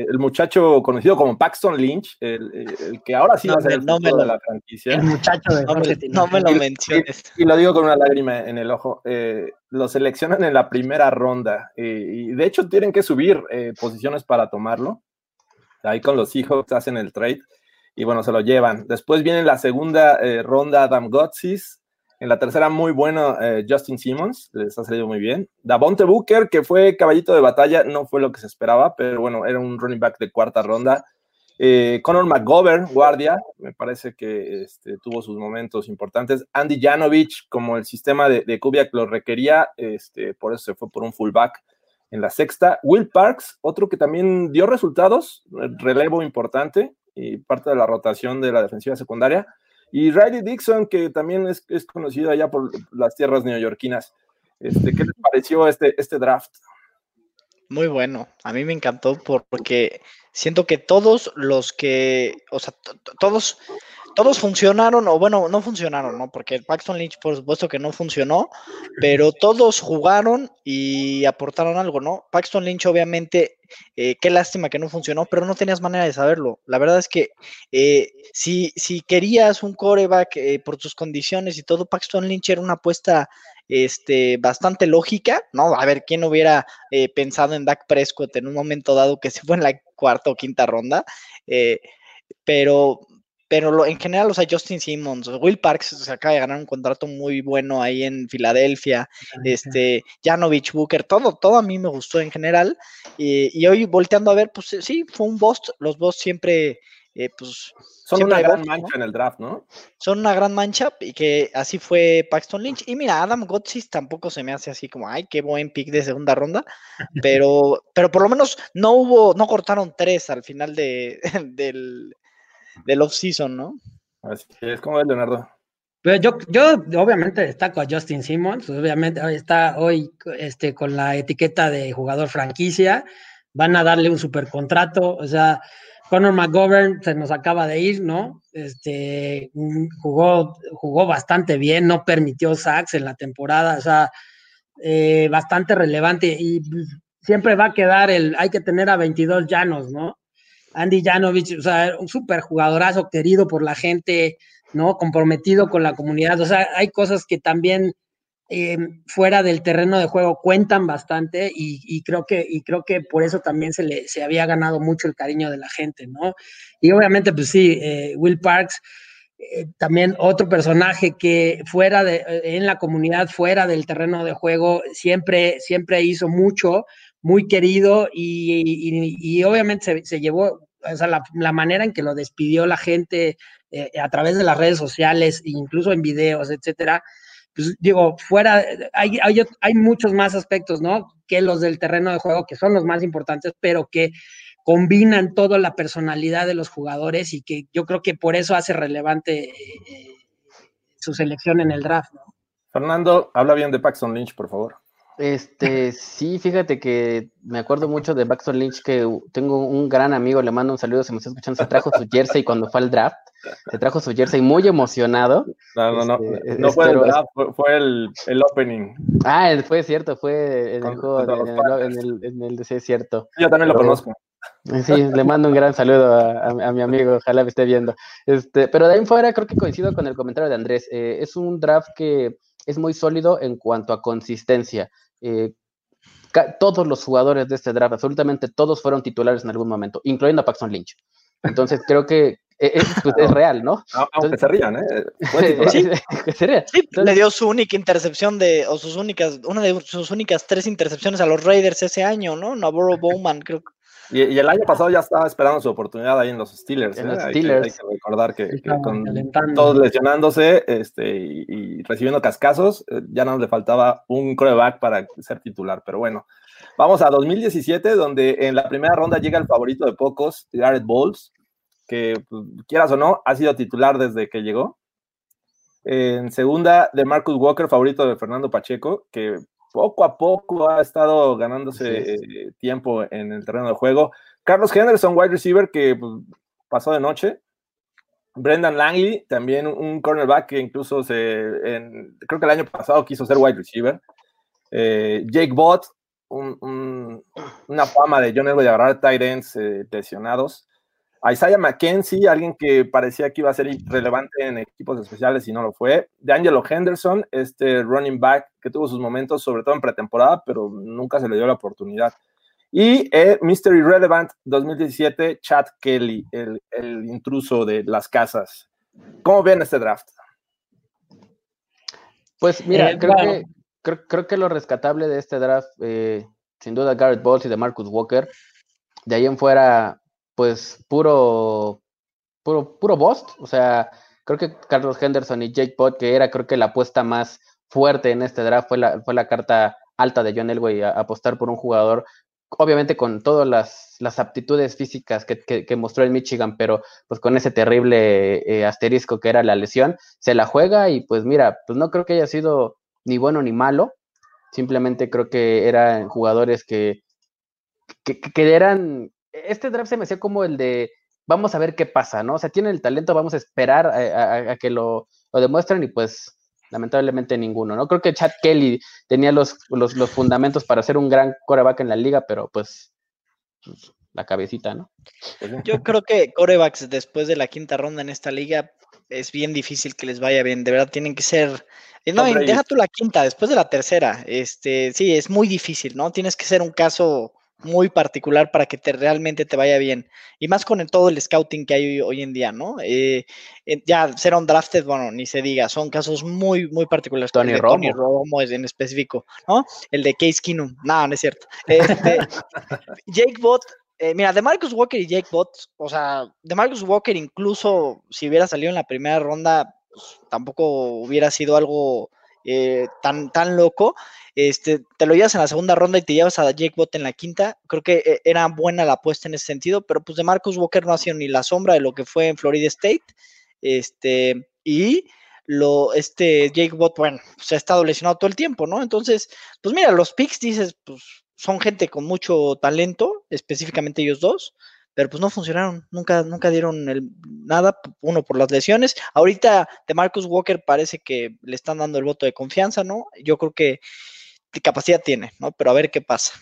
eh, el muchacho conocido como Paxton Lynch, el, el que ahora sí No va a ser me- el no me futuro lo- de la franquicia. El muchacho de No me, no me lo menciones. Y lo digo con una lágrima en el ojo. eh, lo seleccionan en la primera ronda eh, y de hecho tienen que subir eh, posiciones para tomarlo. Ahí con los Seahawks hacen el trade y bueno, se lo llevan. Después viene la segunda eh, ronda Adam Gotsis. En la tercera, muy bueno eh, Justin Simmons, les ha salido muy bien. Davonte Booker, que fue caballito de batalla, no fue lo que se esperaba, pero bueno, era un running back de cuarta ronda. Eh, Conor McGovern, guardia, me parece que este, tuvo sus momentos importantes. Andy Janovich, como el sistema de, de Kubiak lo requería, este, por eso se fue por un fullback en la sexta. Will Parks, otro que también dio resultados, relevo importante y parte de la rotación de la defensiva secundaria. Y Riley Dixon, que también es, es conocido allá por las tierras neoyorquinas. Este, ¿Qué les pareció este, este draft? Muy bueno, a mí me encantó porque siento que todos los que, o sea, to- to- todos, todos funcionaron, o bueno, no funcionaron, ¿no? Porque Paxton Lynch, por supuesto que no funcionó, pero todos jugaron y aportaron algo, ¿no? Paxton Lynch, obviamente, eh, qué lástima que no funcionó, pero no tenías manera de saberlo. La verdad es que eh, si, si querías un coreback eh, por tus condiciones y todo, Paxton Lynch era una apuesta este, bastante lógica, ¿no? A ver, ¿quién hubiera pensado en Dak Prescott en un momento dado que se fue en la cuarta o quinta ronda? Pero pero lo, en general, o sea, Justin Simmons, Will Parks se acaba de ganar un contrato muy bueno ahí en Filadelfia, este, Janovich Booker, todo, todo a mí me gustó en general. Y, y hoy volteando a ver, pues sí, fue un bust. Los busts siempre, eh, pues. Son siempre una gran mancha en el draft, ¿no? Son una gran mancha y que así fue Paxton Lynch. Y mira, Adam Gotsis tampoco se me hace así como, ay, qué buen pick de segunda ronda, pero, pero por lo menos no hubo, no cortaron tres al final de, del, del off-season, ¿no? Así es, como es, Leonardo? Pero yo, yo obviamente destaco a Justin Simmons, obviamente está hoy este, con la etiqueta de jugador franquicia, van a darle un super contrato, o sea, Conor McGovern se nos acaba de ir, ¿no? Este, mm, jugó, jugó bastante bien, no permitió sacks en la temporada, o sea, eh, bastante relevante y pues, siempre va a quedar el, hay que tener a 22 llanos, ¿no? Andy Janovich, o sea, un super jugadorazo querido por la gente, ¿no? Comprometido con la comunidad, o sea, hay cosas que también eh, fuera del terreno de juego cuentan bastante y, creo que, y creo que por eso también se, le, se había ganado mucho el cariño de la gente, ¿no? Y obviamente, pues sí, eh, Will Parks, eh, también otro personaje que fuera de, en la comunidad, fuera del terreno de juego, siempre, siempre hizo mucho, muy querido y, obviamente se, llevó, o sea, la, la, manera en que lo despidió la gente eh, a través de las redes sociales, incluso en videos, etcétera, pues digo, fuera, hay, hay, hay, muchos más aspectos, ¿no? Que los del terreno de juego, que son los más importantes, pero que combinan toda la personalidad de los jugadores y que yo creo que por eso hace relevante eh, su selección en el draft. Fernando, habla bien de Paxton Lynch, por favor. Este, sí, fíjate que me acuerdo mucho de Paxton Lynch, que tengo un gran amigo, le mando un saludo, se me está escuchando, se trajo su jersey cuando fue al draft, se trajo su jersey muy emocionado. No, no, este, no, no fue el draft, fue, fue el, el, opening. Ah, fue cierto, fue en el juego, en el, en, el, en el, sí, es cierto. Yo también lo pero, conozco. Sí, le mando un gran saludo a, a, a, mi amigo, ojalá me esté viendo. Este, pero de ahí en fuera creo que coincido con el comentario de Andrés, eh, es un draft que es muy sólido en cuanto a consistencia. Eh, todos los jugadores de este draft, absolutamente todos fueron titulares en algún momento, incluyendo a Paxton Lynch. Entonces creo que es, pues, es real, ¿no? Aunque Entonces, se rían, ¿eh? Sí, sí, le dio su única intercepción de, o sus únicas, una de sus únicas tres intercepciones a los Raiders ese año, ¿no? Navarro Bowman, creo que. Y, y, el año pasado ya estaba esperando su oportunidad ahí en los Steelers. En ¿eh? los hay. Que, hay, que, recordar que, que con todos lesionándose este, y, y, recibiendo cascazos, eh, ya no le faltaba un coreback para ser titular. Pero bueno, vamos a 2017, donde en la primera ronda llega el favorito de pocos, Garrett Bowles, que pues, quieras o no, ha sido titular desde que llegó. En segunda, de Marcus Walker, favorito de Fernando Pacheco, que poco a poco ha estado ganándose sí. tiempo en el terreno de juego. Carlos Henderson, wide receiver, que pues, pasó de noche. Brendan Langley, también un cornerback que incluso se, en, creo que el año pasado quiso ser wide receiver. Eh, Jake Bott, un, un, una fama de John Elway de agarrar tight ends eh, lesionados. A Isaiah McKenzie, alguien que parecía que iba a ser relevante en equipos especiales y no lo fue. De Angelo Henderson, este running back que tuvo sus momentos, sobre todo en pretemporada, pero nunca se le dio la oportunidad. Y eh, Mr. Irrelevant 2017, Chad Kelly, el, el, intruso de las casas. ¿Cómo ven este draft? Pues mira, eh, creo, que, creo, creo, que lo rescatable de este draft, eh, sin duda Garrett Bowles y de Marcus Walker, de ahí en fuera, pues puro, puro, puro bust. O sea, creo que Carlos Henderson y Jake Pott, que era creo que la apuesta más fuerte en este draft, fue la, fue la carta alta de John Elway apostar por un jugador obviamente con todas las, las aptitudes físicas que, que, mostró el Michigan, pero pues con ese terrible eh, asterisco que era la lesión, se la juega y pues mira, pues no creo que haya sido ni bueno ni malo, simplemente creo que eran jugadores que, que, que eran, este draft se me hacía como el de, vamos a ver qué pasa, ¿no? O sea, tienen el talento, vamos a esperar a, a, a que lo, lo demuestren y pues lamentablemente ninguno, ¿no? Creo que Chad Kelly tenía los, los, los fundamentos para ser un gran coreback en la liga, pero pues, pues, la cabecita, ¿no? Yo creo que corebacks después de la quinta ronda en esta liga es bien difícil que les vaya bien, de verdad tienen que ser... eh, No, deja tú la quinta, después de la tercera, este, sí, es muy difícil, ¿no? Tienes que ser un caso muy particular para que te realmente te vaya bien. Y más con el, todo el scouting que hay hoy, en día, ¿no? Eh, eh, ya ser un drafted, bueno, ni se diga, son casos muy, muy particulares. Tony Romo. Tony Romo es en específico, ¿no? El de Case Keenum, no, no es cierto. Este, Jake Bott, eh, mira, de Marcus Walker y Jake Bott, o sea, de Marcus Walker incluso si hubiera salido en la primera ronda, pues, tampoco hubiera sido algo eh, tan, tan loco. Este, te lo llevas en la segunda ronda y te llevas a Jake Bott en la quinta. Creo que eh, era buena la apuesta en ese sentido, pero pues de Marcus Walker no ha sido ni la sombra de lo que fue en Florida State. Este, y lo, este Jake Bott, bueno, se ha estado lesionado todo el tiempo, ¿no? Entonces, pues mira, los picks dices, pues son gente con mucho talento, específicamente ellos dos, pero pues no funcionaron, nunca, nunca dieron el, nada, uno por las lesiones. Ahorita de Marcus Walker parece que le están dando el voto de confianza, ¿no? Yo creo que capacidad tiene, ¿no? Pero a ver qué pasa.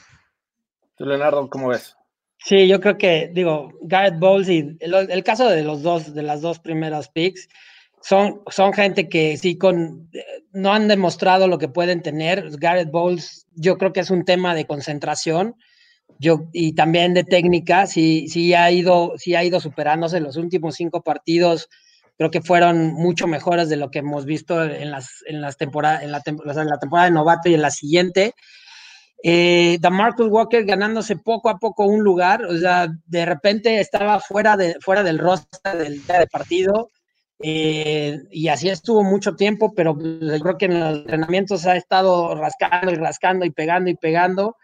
Tú, Leonardo, ¿cómo ves? Sí, yo creo que, digo, Garrett Bowles y el, el caso de los dos, de las dos primeras picks, son, son gente que sí con, eh, no han demostrado lo que pueden tener. Garrett Bowles, yo creo que es un tema de concentración yo, y también de técnica, sí, sí, ha ido, sí ha ido superándose los últimos cinco partidos. Creo que fueron mucho mejores de lo que hemos visto en las, en las temporadas, en la, en la temporada de novato y en la siguiente. Eh, Marcus Walker ganándose poco a poco un lugar, o sea, de repente estaba fuera, de, fuera del roster del día de partido, eh, y así estuvo mucho tiempo, pero yo creo que en los entrenamientos ha estado rascando y rascando y pegando y pegando,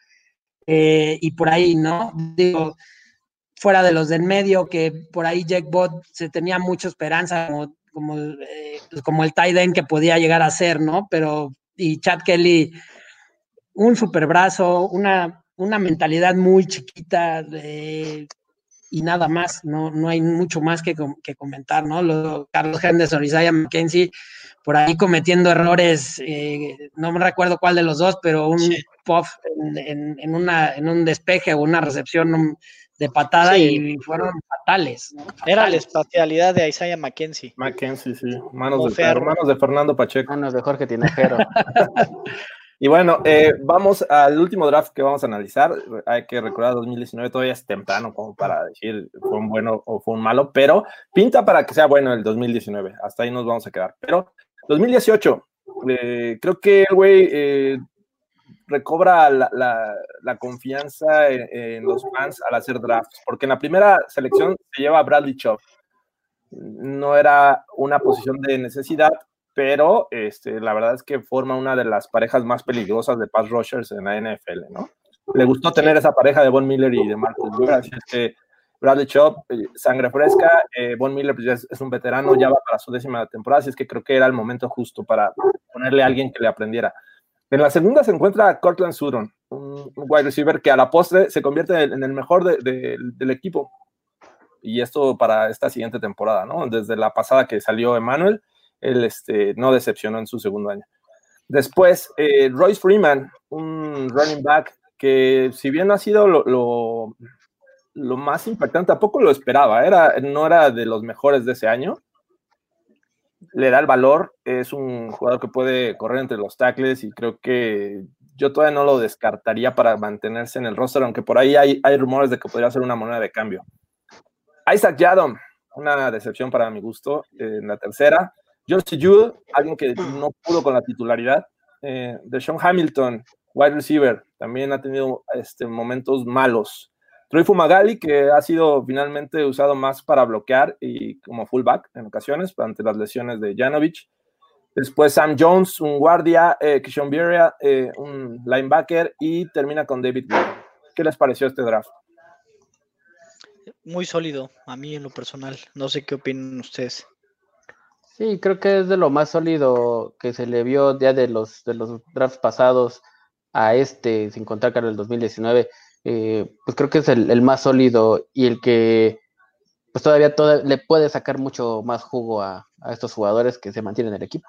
eh, y por ahí, ¿no? Digo, fuera de los del medio, que por ahí Jack Bott se tenía mucha esperanza como, como, eh, como el tight end que podía llegar a ser, ¿no? Pero, y Chad Kelly, un super brazo, una, una mentalidad muy chiquita eh, y nada más, no, no hay mucho más que, que comentar, ¿no? Lo, Carlos Henderson, Isaiah McKenzie, por ahí cometiendo errores, eh, no me recuerdo cuál de los dos, pero un. Puff en, en, en, una, en un despeje o una recepción de patada sí. y fueron fatales, ¿no? fatales. Era la espacialidad de Isaiah McKenzie. McKenzie, sí. Manos de, manos de Fernando Pacheco. Manos de Jorge Tinajero. Y bueno, eh, vamos al último draft que vamos a analizar. Hay que recordar, 2019 todavía es temprano como para decir fue un bueno o fue un malo, pero pinta para que sea bueno el 2019. Hasta ahí nos vamos a quedar. Pero 2018, eh, creo que el güey eh, recobra la, la, la confianza en, en, los fans al hacer drafts, porque en la primera selección se lleva a Bradley Chubb. No era una posición de necesidad, pero este, la verdad es que forma una de las parejas más peligrosas de pass rushers en la NFL, ¿no? Le gustó tener esa pareja de Von Miller y de Marcus Burr, así es que Bradley Chubb, eh, sangre fresca, eh, Von Miller pues, es, es, un veterano, ya va para su décima temporada, así es que creo que era el momento justo para ponerle a alguien que le aprendiera. En la segunda se encuentra Cortland Sutton, un, wide receiver que a la postre se convierte en, el mejor de, de, del equipo. Y esto para esta siguiente temporada, ¿no? Desde la pasada que salió Emmanuel, él este, no decepcionó en su segundo año. Después, eh, Royce Freeman, un running back que si bien ha sido lo, lo, lo, más impactante, tampoco lo esperaba, era, no era de los mejores de ese año. Le da el valor, es un jugador que puede correr entre los tackles y creo que yo todavía no lo descartaría para mantenerse en el roster, aunque por ahí hay, rumores de que podría ser una moneda de cambio. Isaac Yadom, una decepción para mi gusto en la tercera. George Jude, alguien que no pudo con la titularidad. Eh, de Sean Hamilton, wide receiver, también ha tenido este, momentos malos. Troy Fumagalli, que ha sido finalmente usado más para bloquear y como fullback en ocasiones, ante las lesiones de Janovich. Después Sam Jones, un guardia, eh, Kishon Bieria, eh, un linebacker, y termina con David Ward. ¿Qué les pareció este draft? Muy sólido, a mí en lo personal. No sé qué opinan ustedes. Sí, creo que es de lo más sólido que se le vio ya de los, de los drafts pasados a este, sin contar que era el 2019. Eh, pues creo que es el, más sólido y el que pues todavía toda, le puede sacar mucho más jugo a, estos jugadores que se mantienen en el equipo.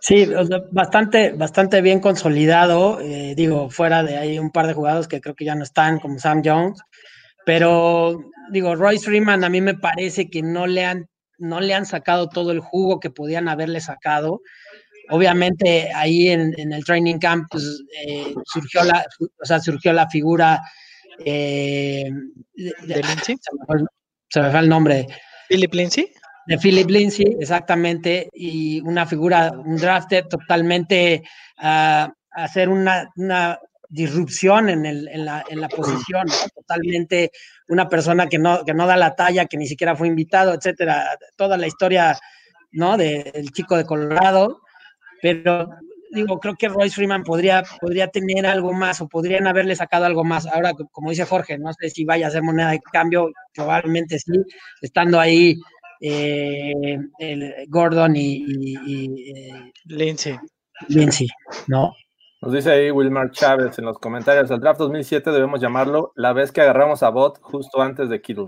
Sí, bastante, bastante bien consolidado. Eh, digo, fuera de ahí un par de jugadores que creo que ya no están, como Sam Jones. Pero, digo, Royce Freeman a mí me parece que no le han no le han sacado todo el jugo que podían haberle sacado. Obviamente ahí en, en el training camp pues, eh, surgió, la, o sea, surgió la figura eh, de, ¿De Lindsay? se, me fue, el- nombre ¿Philip Lindsay? de Philip Lindsay, exactamente, y una figura, un drafted totalmente a hacer una, una disrupción en, el, en, la, en la posición, ¿no? totalmente una persona que no, que no da la talla, que ni siquiera fue invitado, etcétera, toda la historia ¿no? De- del chico de Colorado, pero digo, creo que Royce Freeman podría, podría tener algo más o podrían haberle sacado algo más. Ahora, como dice Jorge, no sé si vaya a ser moneda de cambio, probablemente sí, estando ahí eh, el Gordon y, y- y, eh, Lindsay. Lindsay, ¿no? Nos dice ahí Wilmar Chávez en los comentarios, el draft 2007 debemos llamarlo la vez que agarramos a Bot justo antes de Kittle.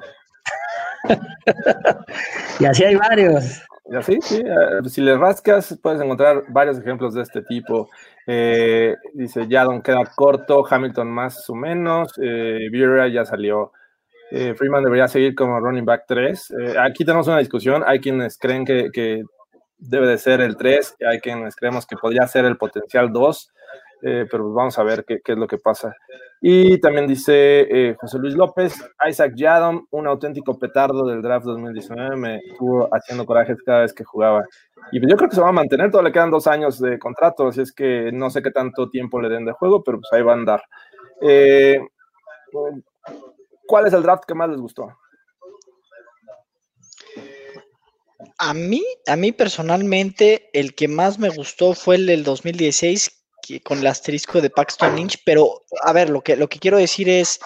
Y así hay varios. Y así, sí, eh, si le rascas puedes encontrar varios ejemplos de este tipo. Eh, dice, Yadon queda corto, Hamilton más o menos, eh, ya salió. Eh, Freeman debería seguir como running back 3. Eh, aquí tenemos una discusión, hay quienes creen que, que debe de ser el 3, y hay quienes creemos que podría ser el potencial 2, eh, pero vamos a ver qué, es lo que pasa. Y también dice eh, José Luis López, Isaac Yadom, un auténtico petardo del draft 2019, me estuvo haciendo corajes cada vez que jugaba. Y pues yo creo que se va a mantener, todavía le quedan dos años de contrato, así es que no sé qué tanto tiempo le den de juego, pero pues ahí va a andar. Eh, ¿Cuál es el draft que más les gustó? A mí, a mí personalmente, el que más me gustó fue el del 2016 que- con el asterisco de Paxton Lynch, pero a ver, lo que, lo que quiero decir es,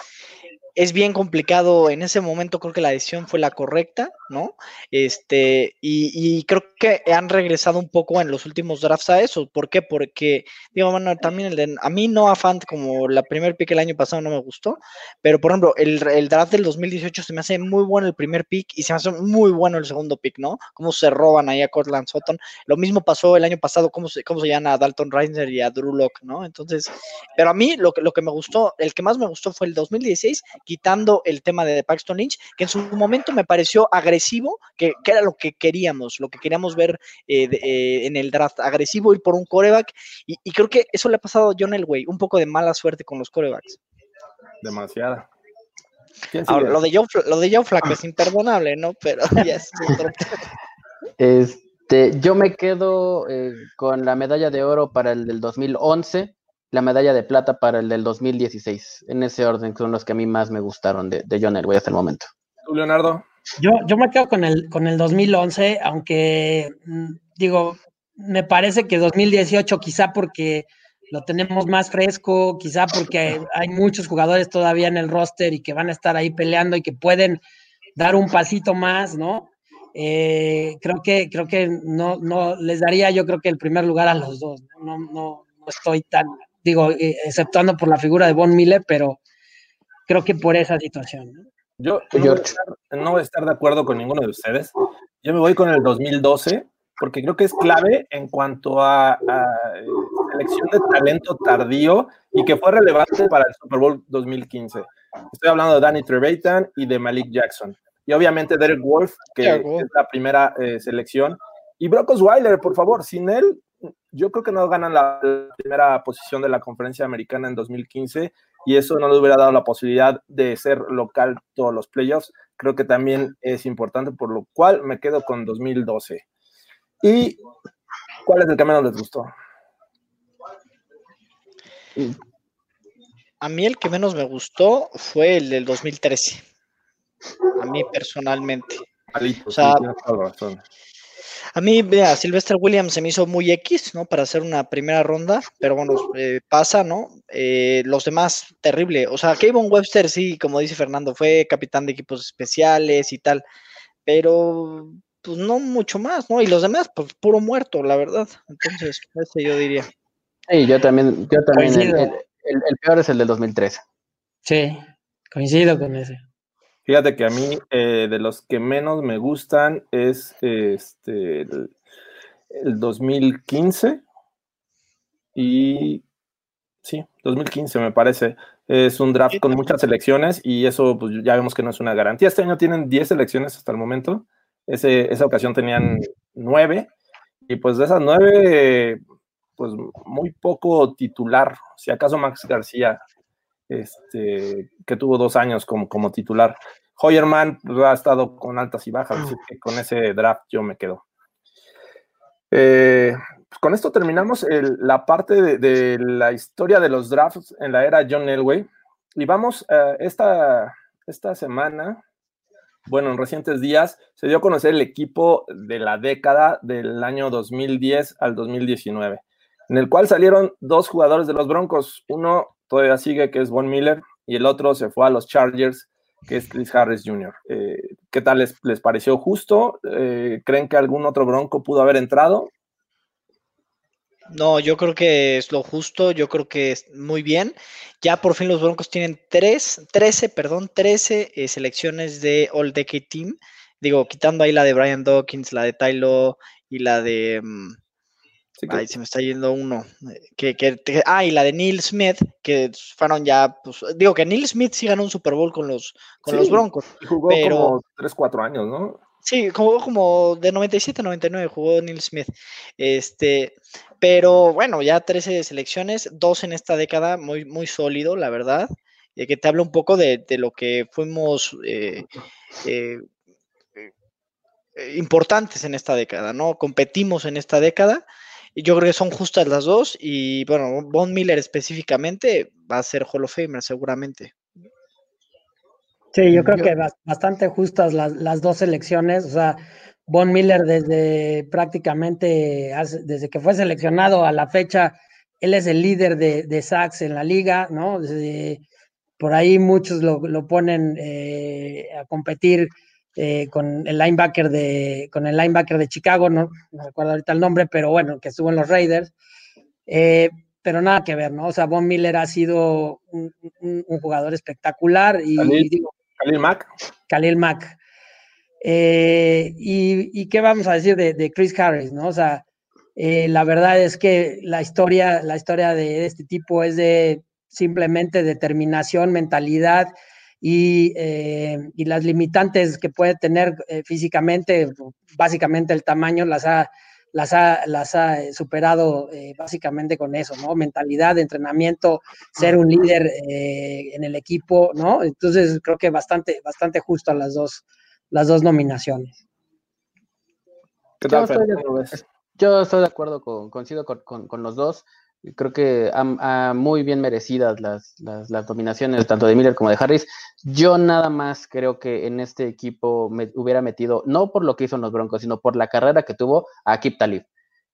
es bien complicado. En ese momento creo que la decisión fue la correcta, ¿no? Este, y, y creo que han regresado un poco en los últimos drafts a eso. ¿Por qué? Porque, digo, bueno, también el de, a mí no Fant como la primer pick el año pasado no me gustó, pero por ejemplo, el, el draft del 2018 se me hace muy bueno el primer pick y se me hace muy bueno el segundo pick, ¿no? Cómo se roban ahí a Cortland Sutton. Lo mismo pasó el año pasado, cómo se, cómo se llaman a Dalton Reisner y a Drew Lock, ¿no? Entonces, pero a mí lo que, lo que me gustó, el que más me gustó fue el 2016, quitando el tema de Paxton Lynch, que en su momento me pareció agresivo, que, que era lo que queríamos, lo que queríamos ver eh, de- eh, en el draft, agresivo, ir por un coreback, y, y creo que eso le ha pasado a John Elway, un poco de mala suerte con los corebacks. Demasiada. ¿Quién Ahora, lo de Joe, lo de Joe Flacco es imperdonable, ¿no? Pero ya es otro Este, yo me quedo eh, con la medalla de oro para el del 2011, la medalla de plata para el del 2016. En ese orden son los que a mí más me gustaron de, de John Elway hasta el momento. ¿Tú, Leonardo? Yo, yo me quedo con el, con el 2011, aunque mm, digo, me parece que 2018 quizá porque lo tenemos más fresco, quizá porque hay muchos jugadores todavía en el roster y que van a estar ahí peleando y que pueden dar un pasito más, ¿no? Eh, creo que creo que no, no les daría yo creo que el primer lugar a los dos, no, no, no, no estoy tan, digo, eh, exceptuando por la figura de Von Miller, pero creo que por esa situación. ¿no? Yo no voy, a estar, no voy a estar de acuerdo con ninguno de ustedes. Yo me voy con el 2012 porque creo que es clave en cuanto a, a selección de talento tardío y que fue relevante para el Super Bowl 2015. Estoy hablando de Danny Trevathan y de Malik Jackson. Y obviamente Derek Wolf, que es la primera eh, selección. Y Brock Osweiler, por favor, sin él, yo creo que no ganan la, la primera posición de la conferencia americana en 2015 y eso no les hubiera dado la posibilidad de ser local todos los playoffs. Creo que también es importante, por lo cual me quedo con 2012. ¿Y cuál es el que menos les gustó? A mí el que menos me gustó fue el del 2013. A mí personalmente. Malito, O sea, sí, tienes toda la razón. A mí, vea, Sylvester Williams se me hizo muy X, ¿no? Para hacer una primera ronda, pero bueno, eh, pasa, ¿no? Eh, los demás, terrible. O sea, Kevin Webster, sí, como dice Fernando, fue capitán de equipos especiales y tal, pero pues no mucho más, ¿no? Y los demás, pues puro muerto, la verdad. Entonces, ese yo diría. Sí, yo también, yo también, el, Coincido. el- el- el peor es el del 2013. Sí, coincido con ese. Fíjate que a mí eh, de los que menos me gustan es este el, el 2015 y sí, 2015 me parece. Es un draft con muchas selecciones y eso pues ya vemos que no es una garantía. Este año tienen 10 selecciones hasta el momento. Ese, esa ocasión tenían 9 y pues de esas nueve, pues muy poco titular, si acaso Max García, este, que tuvo dos años como, como titular. Hoyerman pues, ha estado con altas y bajas, así que con ese draft yo me quedo. Eh, pues con esto terminamos el- la parte de, de la historia de los drafts en la era John Elway. Y vamos, eh, esta, esta semana, bueno, en recientes días, se dio a conocer el equipo de la década del año 2010 al 2019, en el cual salieron dos jugadores de los Broncos. Uno todavía sigue, que es Von Miller, y el otro se fue a los Chargers, que es Chris Harris Jr. Eh, ¿Qué tal les, les pareció justo? Eh, ¿Creen que algún otro Bronco pudo haber entrado? No, yo creo que es lo justo, yo creo que es muy bien. Ya por fin los Broncos tienen tres, 13, perdón, 13 eh, selecciones de All Decade Team. Digo, quitando ahí la de Brian Dawkins, la de Tylo y la de... mm, Sí, Ay, se me está yendo uno. eh, Que, que, que- ah, y la de Neil Smith, que fueron ya, pues, digo que Neil Smith sí ganó un Super Bowl con los, con los. Broncos. jugó pero- como 3, 4 años, ¿no? Sí, jugó como de 97 a 99, jugó Neil Smith. Este, pero bueno, ya 13 selecciones, dos en esta década, muy, muy sólido, la verdad. eh, que te habla un poco de, de lo que fuimos eh, eh, importantes en esta década, ¿no? Competimos en esta década. Y yo creo que son justas las dos. Y bueno, Von Miller específicamente va a ser Hall of Famer seguramente. Sí, yo creo Yo- que bas- bastante justas las, las dos selecciones. O sea, Von Miller desde prácticamente, hace- desde que fue seleccionado a la fecha, él es el líder de, de sacks en la liga, ¿no? Desde- por ahí muchos lo, lo ponen eh, a competir eh, con el linebacker de, con el linebacker de Chicago, no, no recuerdo ahorita el nombre, pero bueno, que estuvo en los Raiders. Eh, pero nada que ver, ¿no? O sea, Von Miller ha sido un, un- un jugador espectacular y, Khalil. y digo, Khalil Mack. Khalil Mack. Eh, y, y qué vamos a decir de, de Chris Harris, ¿no? O sea, eh, la verdad es que la historia, la historia de este tipo es de simplemente determinación, mentalidad y, eh, y las limitantes que puede tener eh, físicamente, básicamente el tamaño las ha, las ha, las ha eh, superado eh, básicamente con eso, ¿no? Mentalidad, entrenamiento, ser un líder eh, en el equipo, ¿no? Entonces creo que bastante, bastante justo a las dos, las dos nominaciones. ¿Qué Yo tal, estoy de-. Yo estoy de acuerdo con, coincido con, con- con los dos. Creo que muy bien merecidas las, las, nominaciones tanto de Miller como de Harris. Yo nada más creo que en este equipo me hubiera metido, no por lo que hizo en los Broncos, sino por la carrera que tuvo a Akib Talib.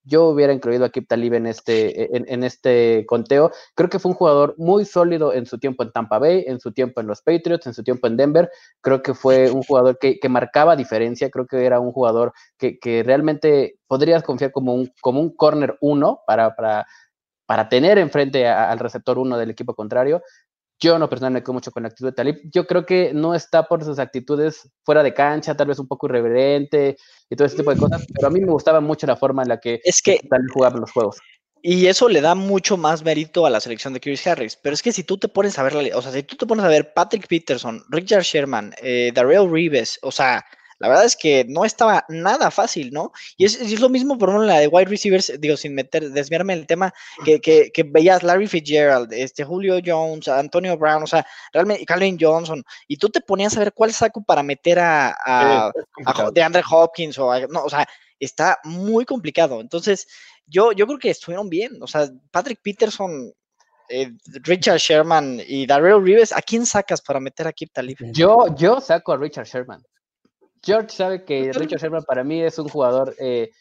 Yo hubiera incluido a Akib Talib en este, en, en este conteo. Creo que fue un jugador muy sólido en su tiempo en Tampa Bay, en su tiempo en los Patriots, en su tiempo en Denver. Creo que fue un jugador que, que marcaba diferencia. Creo que era un jugador que, que realmente podrías confiar como un, como un corner uno para, para, para tener enfrente a- al receptor uno del equipo contrario. Yo no personalmente me quedo mucho con la actitud de Talib. Yo creo que no está por sus actitudes fuera de cancha, tal vez un poco irreverente y todo ese tipo de cosas, pero a mí me gustaba mucho la forma en la que Es que Talib jugaba los juegos. Y eso le da mucho más mérito a la selección de Chris Harris. Pero es que si tú te pones a ver, la- o sea, si tú te pones a ver Patrick Peterson, Richard Sherman, eh, Darrell Reeves, o sea, la verdad es que no estaba nada fácil, ¿no? Y es, es lo mismo, por ejemplo, en la de wide receivers, digo, sin meter, desviarme del tema, que, que, que veías Larry Fitzgerald, este, Julio Jones, Antonio Brown, o sea, realmente Calvin Johnson, y tú te ponías a ver cuál saco para meter a, a, de Andre Hopkins o a- no, o sea, está muy complicado. Entonces, yo, yo creo que estuvieron bien. O sea, Patrick Peterson, eh, Richard Sherman y Darrell Reeves, ¿a quién sacas para meter a Kip Talib? Yo, yo saco a Richard Sherman. George sabe que Richard Sherman para mí es un jugador eh,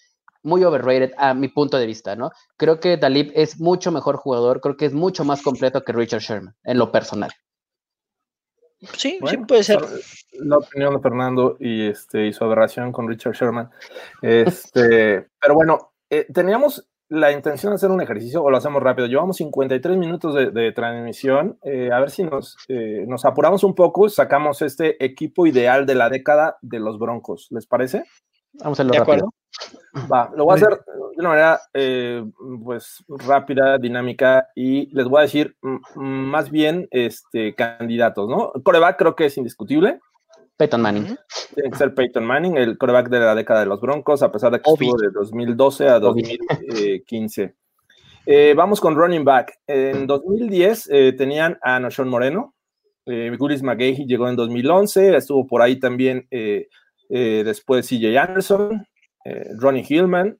muy overrated a mi punto de vista, ¿no? Creo que Talib es mucho mejor jugador, creo que es mucho más completo que Richard Sherman, en lo personal. Sí, sí puede ser. La opinión de Fernando y, este, y su aberración con Richard Sherman. Este, pero bueno, eh, teníamos la intención de hacer un ejercicio, o lo hacemos rápido. Llevamos 53 minutos de, de transmisión. eh, a ver si nos, eh, nos apuramos un poco, sacamos este equipo ideal de la década de los Broncos. ¿Les parece? Vamos a hacerlo De rápido. acuerdo. Va, lo voy a hacer de una manera eh, pues rápida, dinámica y les voy a decir más bien este, candidatos, ¿no? Coreback creo que es indiscutible. Peyton Manning. Tiene que ser Peyton Manning, el coreback de la década de los Broncos, a pesar de que Obvio. estuvo de 2012 a 2015. Eh, vamos con running back. En 2010 eh, tenían a Noshon Moreno. Eh, McGahee llegó en 2011. Estuvo por ahí también eh, después CJ Anderson, Ronnie Hillman.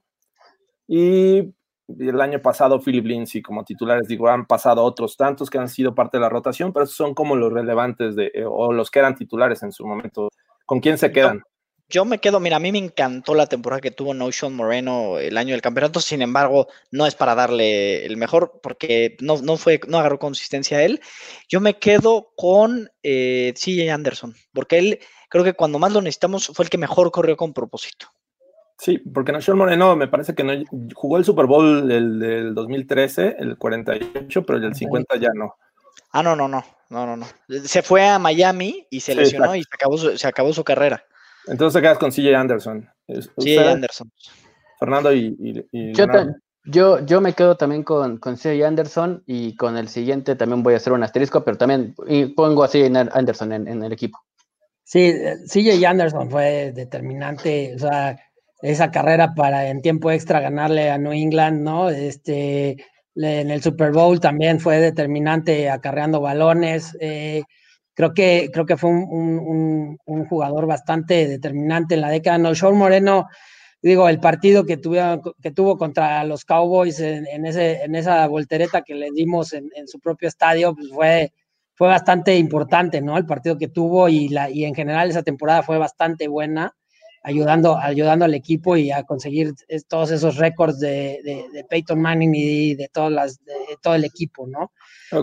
Y el año pasado Philip Lindsay como titulares. Digo, han pasado otros tantos que han sido parte de la rotación, pero esos son como los relevantes de, eh, o los que eran titulares en su momento. ¿Con quién se quedan? Yo me quedo, mira, a mí me encantó la temporada que tuvo No Sean Moreno el año del campeonato, sin embargo, no es para darle el mejor porque no, no fue, no agarró consistencia a él. Yo me quedo con eh, CJ Anderson, porque él creo que cuando más lo necesitamos fue el que mejor corrió con propósito. Sí, porque Nashon Moreno me parece que no jugó el Super Bowl del, del 2013, el 48, pero el del 50 ya no. Ah, no, no, no, no, no, no. Se fue a Miami y se Sí, lesionó exacto. y se acabó su, se acabó su carrera. Entonces te quedas con CJ Anderson. CJ Anderson. Fernando y, y- y Yo, yo, yo me quedo también con, con CJ Anderson y con el siguiente también voy a hacer un asterisco, pero también y pongo a CJ Anderson en, en el equipo. Sí, eh, CJ Anderson fue determinante, o sea, esa carrera para en tiempo extra ganarle a New England, ¿no? Este, en el Super Bowl también fue determinante acarreando balones. eh, creo que, creo que fue un, un- jugador bastante determinante en la década. No, Sean Moreno, digo, el partido que, tuvieron, que tuvo contra los Cowboys en, en ese, en esa voltereta que le dimos en, en su propio estadio, pues fue, fue bastante importante, ¿no? El partido que tuvo y, la, y en general esa temporada fue bastante buena, ayudando, ayudando al equipo y a conseguir todos esos récords de, de, de Peyton Manning y de, todas las, de, todo el equipo, ¿no?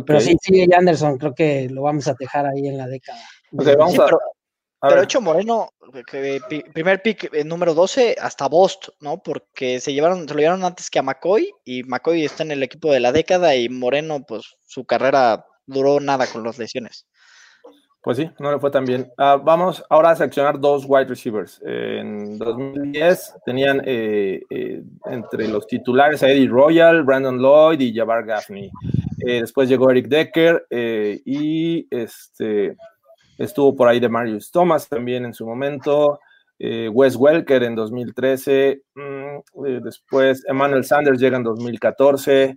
Pero sí, sí, Anderson creo que lo vamos a dejar ahí en la década. Ok, vamos Sí, a, pero, a pero Moreno, que primer pick eh, número 12 hasta Bost, ¿no? Porque se llevaron, se lo llevaron antes que a McCoy y McCoy está en el equipo de la década y Moreno, pues su carrera duró nada con las lesiones. Pues sí, no le fue tan bien. Ah, vamos ahora a seleccionar dos wide receivers. En 2010 tenían eh, eh, entre los titulares a Eddie Royal, Brandon Lloyd y Jabbar Gaffney. Eh, después llegó Eric Decker y este, estuvo por ahí de Marius Thomas también en su momento. Wes Welker en 2013. mm, después Emmanuel Sanders llega en 2014.